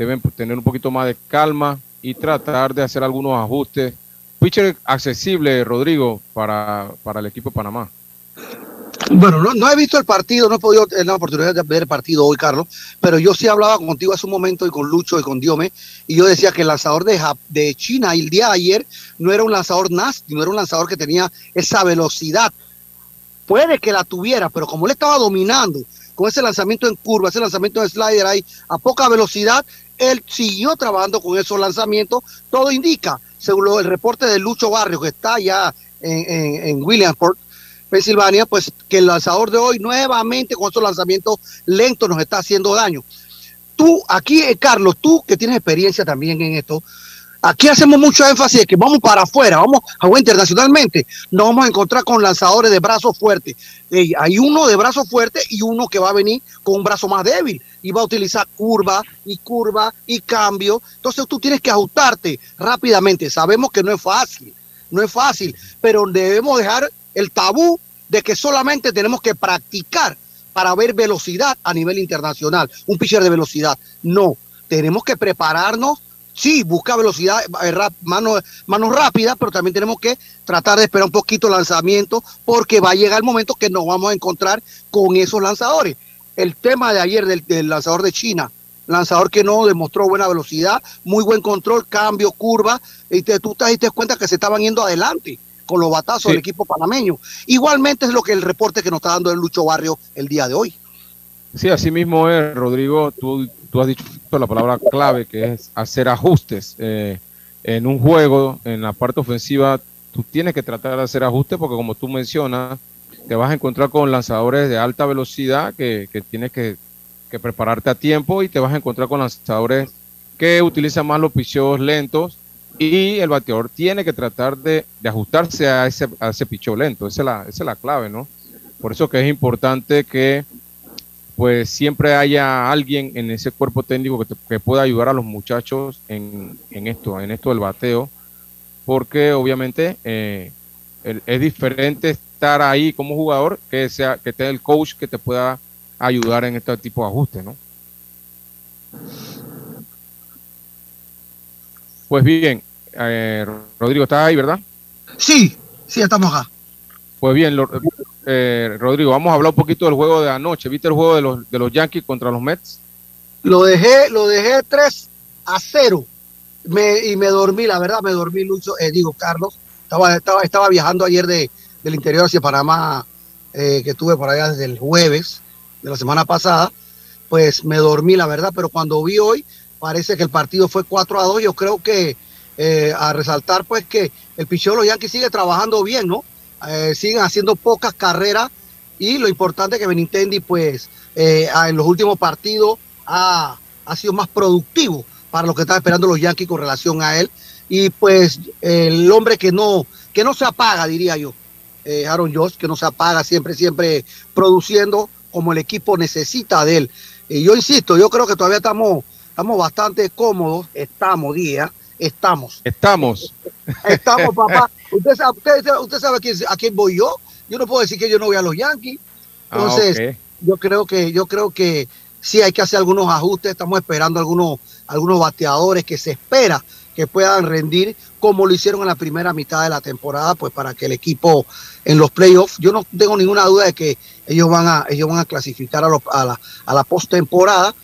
C: deben tener un poquito más de calma y tratar de hacer algunos ajustes. Pitcher accesible, Rodrigo, para, para el equipo de Panamá.
O: Bueno, no, no, he visto el partido, no he podido tener la oportunidad de ver el partido hoy, Carlos, pero yo sí hablaba contigo hace un momento y con Lucho y con Diome, y yo decía que el lanzador de, de China el día de ayer no era un lanzador nasty, no era un lanzador que tenía esa velocidad. Puede que la tuviera, pero como él estaba dominando con ese lanzamiento en curva, ese lanzamiento de slider ahí a poca velocidad, él siguió trabajando con esos lanzamientos. Todo indica, según el reporte de Lucho Barrio, que está ya en, en, en Williamsport, Pensilvania, pues que el lanzador de hoy nuevamente con esos lanzamientos lentos nos está haciendo daño. Tú, aquí, eh, Carlos, tú que tienes experiencia también en esto, aquí hacemos mucho énfasis de que vamos para afuera, vamos a jugar internacionalmente, nos vamos a encontrar con lanzadores de brazos fuertes. Hay uno de brazo fuerte y uno que va a venir con un brazo más débil y va a utilizar curva y curva y cambio. Entonces tú tienes que ajustarte rápidamente. Sabemos que no es fácil, no es fácil, pero debemos dejar el tabú de que solamente tenemos que practicar para ver velocidad a nivel internacional, un pitcher de velocidad. No, tenemos que prepararnos, sí, busca velocidad, eh, mano, mano rápida, pero también tenemos que tratar de esperar un poquito el lanzamiento porque va a llegar el momento que nos vamos a encontrar con esos lanzadores. El tema de ayer del, del lanzador de China, lanzador que no demostró buena velocidad, muy buen control, cambio, curva, y te, tú te diste cuenta que se estaban yendo adelante con los batazos sí. del equipo panameño. Igualmente es lo que el reporte que nos está dando el Lucho Barrio el día de hoy.
C: Sí, así mismo es, Rodrigo. Tú, tú has dicho la palabra clave que es hacer ajustes. Eh, en un juego, en la parte ofensiva, tú tienes que tratar de hacer ajustes porque como tú mencionas, te vas a encontrar con lanzadores de alta velocidad que, que tienes que, que, prepararte a tiempo y te vas a encontrar con lanzadores que utilizan más los picheos lentos y el bateador tiene que tratar de, de ajustarse a ese, a ese lento. Esa es, la, esa es la clave, ¿no? Por eso que es importante que pues siempre haya alguien en ese cuerpo técnico que, te, pueda ayudar a los muchachos en, esto, en esto del bateo, porque obviamente eh, es diferente estar ahí como jugador que sea que tenga el coach que te pueda ayudar en este tipo de ajustes, ¿no? Pues bien, eh, Rodrigo, ¿estás ahí, verdad?
O: Sí, sí, estamos acá.
C: Pues bien, eh, Rodrigo, vamos a hablar un poquito del juego de anoche. ¿Viste el juego de los, de los Yankees contra los Mets?
O: Lo dejé, lo dejé 3 a 0 me, y me dormí, la verdad, me dormí, Lucho, eh, digo, Carlos. Estaba, estaba, estaba viajando ayer de, del interior hacia Panamá, eh, que estuve por allá desde el jueves de la semana pasada. Pues me dormí, la verdad, pero cuando vi hoy, parece que el partido fue 4 a 2. Yo creo que eh, a resaltar, pues, que el picheo de los Yankees sigue trabajando bien, ¿no? Eh, siguen haciendo pocas carreras y lo importante es que Benintendi pues eh, en los últimos partidos ha, ha, sido más productivo para lo que están esperando los Yankees con relación a él. Y pues el hombre que no que no se apaga diría yo eh, Aaron Josh que no se apaga siempre siempre produciendo como el equipo necesita de él. Y yo insisto yo creo que todavía estamos estamos bastante cómodos estamos día estamos
C: estamos
O: estamos papá usted sabe, usted, usted sabe a, quién, a, quién, voy yo. Yo no puedo decir que yo no voy a los Yankees. Entonces, ah, okay. yo creo que yo creo que sí hay que hacer algunos ajustes. Estamos esperando algunos algunos bateadores que se espera que puedan rendir como lo hicieron en la primera mitad de la temporada, pues para que el equipo en los playoffs, yo no tengo ninguna duda de que ellos van a ellos van a clasificar a, los, a la a la postemporada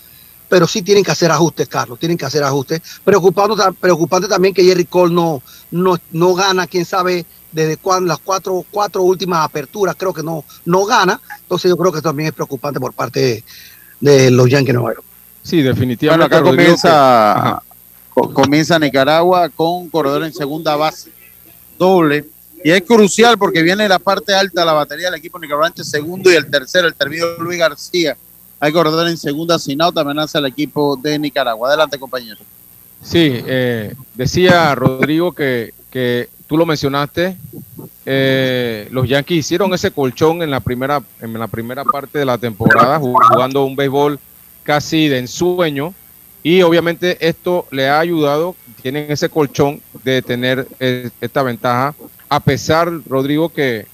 O: pero sí tienen que hacer ajustes, Carlos, tienen que hacer ajustes. Preocupando, preocupante también que Jerry Cole no, no, no gana, quién sabe desde cuándo, las cuatro, cuatro últimas aperturas, creo que no, no gana. Entonces yo creo que también es preocupante por parte de, de los Yankees de Nueva York.
C: Sí, definitivamente.
R: Bueno, acá comienza, que... comienza Nicaragua con corredor en segunda base, doble. Y es crucial porque viene la parte alta de la batería del equipo nicaragüense, segundo y el tercero, el termino Luis García hay corredor en segunda sin out, amenaza al equipo de Nicaragua. Adelante, compañero.
C: Sí, eh, decía Rodrigo que, que, tú lo mencionaste, eh, los Yankees hicieron ese colchón en la primera, en la primera parte de la temporada, jugando un béisbol casi de ensueño, y obviamente esto le ha ayudado tienen ese colchón de tener eh, esta ventaja, a pesar, Rodrigo, que,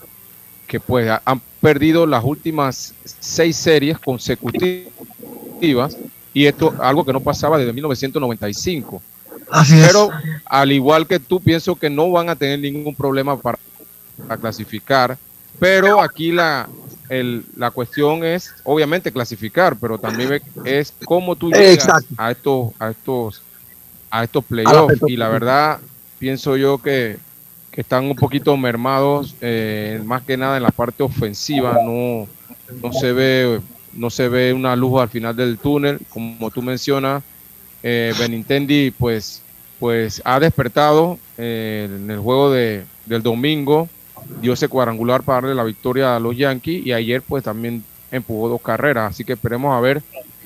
C: que pues han perdido las últimas seis series consecutivas y esto algo que no pasaba desde 1995. Pero al igual que tú, pienso que no van a tener ningún problema para, clasificar. Pero aquí la, la cuestión es, obviamente, clasificar, pero también es cómo tú llegas a estos, a estos, a estos playoffs. Y la verdad, pienso yo que, están un poquito mermados, eh, más que nada en la parte ofensiva. No, no se ve, no se ve una luz al final del túnel, como tú mencionas. Eh, Benintendi, pues, pues ha despertado eh, en el juego de, del domingo dio ese cuadrangular para darle la victoria a los Yankees y ayer pues también empujó dos carreras, así que esperemos a ver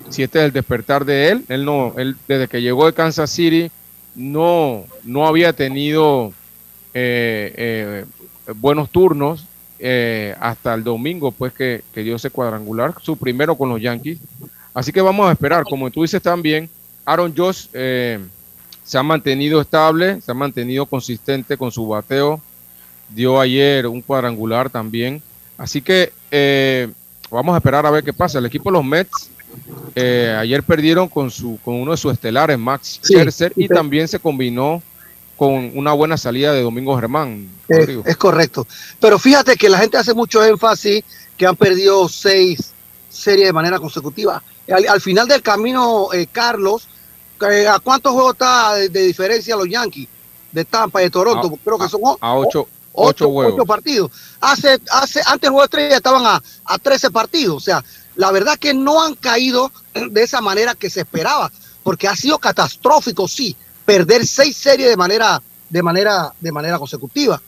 C: si este es el despertar de él. Él no, él desde que llegó de Kansas City no, no había tenido eh, eh, buenos turnos eh, hasta el domingo pues que, dio ese cuadrangular, su primero con los Yankees. Así que vamos a esperar, como tú dices también, Aaron Josh se ha mantenido estable, se ha mantenido consistente con su bateo, dio ayer un cuadrangular también. Así que eh, vamos a esperar a ver qué pasa. El equipo de los Mets eh, ayer perdieron con, su, con uno de sus estelares, Max Scherzer, y también se combinó con una buena salida de Domingo Germán.
O: Eh, es correcto. Pero fíjate que la gente hace mucho énfasis que han perdido seis series de manera consecutiva. Al, final del camino, Carlos, ¿a cuántos juegos está de, diferencia los Yankees? De Tampa y de Toronto. Creo que son
C: a ocho,
O: Ocho, partidos. Hace, hace, antes juego estrella estaban a, a 13 partidos. O sea, la verdad que no han caído de esa manera que se esperaba, porque ha sido catastrófico, sí, perder seis series de manera, de manera, de manera consecutiva.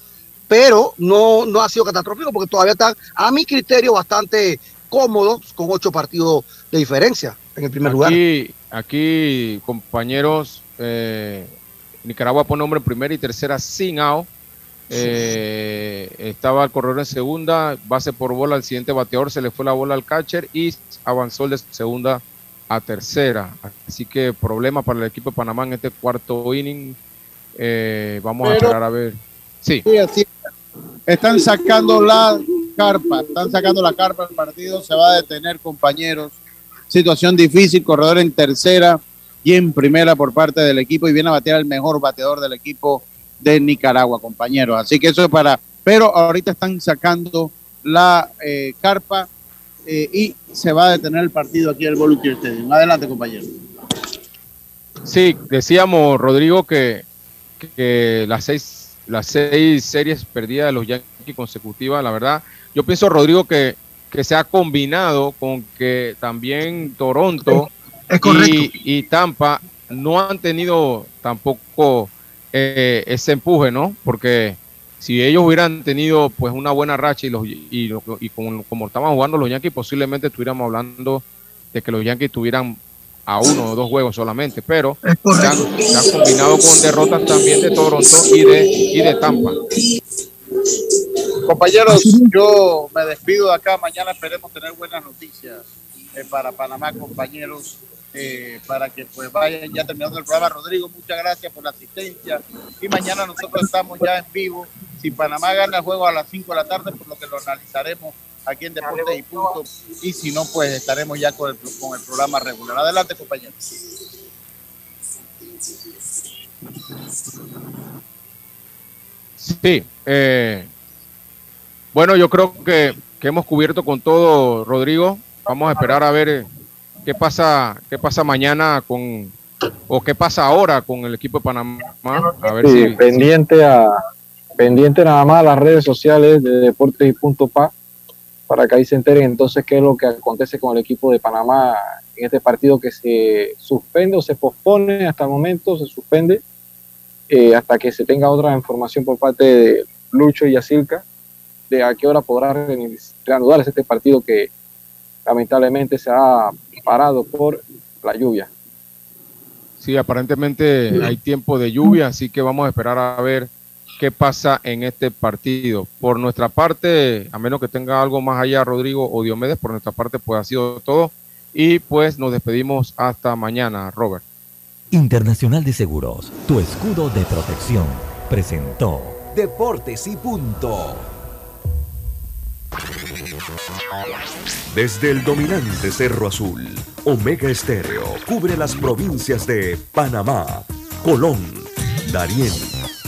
O: Pero no, no ha sido catastrófico porque todavía están, a mi criterio, bastante cómodos con ocho partidos de diferencia en el primer lugar.
C: Aquí, compañeros, eh, Nicaragua pone hombre en primera y tercera sin out eh, estaba el corredor en segunda, base por bola al siguiente bateador, se le fue la bola al catcher y avanzó de segunda a tercera. Así que problema para el equipo de Panamá en este cuarto inning. Eh, vamos a esperar a ver. Sí.
R: Están sacando la carpa, están sacando la carpa del partido, se va a detener compañeros. Situación difícil, corredor en tercera y en primera por parte del equipo y viene a batear el mejor bateador del equipo de Nicaragua, compañeros. Así que eso es para, pero ahorita están sacando la eh, carpa eh, y se va a detener el partido aquí al Volunteer Stadium. Adelante, compañero.
C: Sí, decíamos, Rodrigo, que, que las seis, las seis series perdidas de los Yankees consecutivas, la verdad, yo pienso, Rodrigo, que, que se ha combinado con que también Toronto y, y Tampa no han tenido tampoco eh, ese empuje, ¿no? Porque si ellos hubieran tenido pues una buena racha y, los, y, y como, como, estaban jugando los Yankees, posiblemente estuviéramos hablando de que los Yankees tuvieran a uno o dos juegos solamente, pero se han, combinado con derrotas también de Toronto y de, y de Tampa.
R: Compañeros, yo me despido de acá. Mañana esperemos tener buenas noticias eh, para Panamá, compañeros. Eh, para que pues vayan ya terminando el programa. Rodrigo, muchas gracias por la asistencia. Y mañana nosotros estamos ya en vivo. Si Panamá gana el juego a las 5 de la tarde, por lo que lo analizaremos aquí en Deportes y Punto. Y si no, pues estaremos ya con el, con el programa regular. Adelante, compañeros.
C: Sí, eh, bueno, yo creo que, que, hemos cubierto con todo, Rodrigo. Vamos a esperar a ver qué pasa, qué pasa mañana con, o qué pasa ahora con el equipo de Panamá.
D: A ver si, pendiente a pendiente nada más a las redes sociales de Deportes y Punto Pa para que ahí se enteren entonces qué es lo que acontece con el equipo de Panamá en este partido que se suspende o se pospone hasta el momento, se suspende eh, hasta que se tenga otra información por parte de Lucho y Yacilca de a qué hora podrá reanudarse este partido que lamentablemente se ha parado por la lluvia.
C: Sí, aparentemente hay tiempo de lluvia, así que vamos a esperar a ver qué pasa en este partido. Por nuestra parte, a menos que tenga algo más allá, Rodrigo o Diomedes, por nuestra parte, pues ha sido todo. Y pues nos despedimos hasta mañana, Robert.
A: Internacional de Seguros, tu escudo de protección, presentó
E: Deportes y punto. Desde el dominante Cerro Azul, Omega Estéreo cubre las provincias de Panamá, Colón, Darién,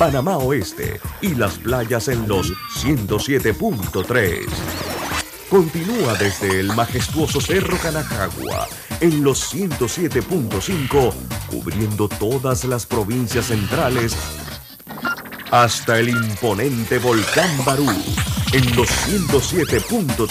E: Panamá Oeste y las playas en los 107.3. Continúa desde el majestuoso Cerro Canajagua en los 107.5, cubriendo todas las provincias centrales hasta el imponente volcán Barú en los 107.3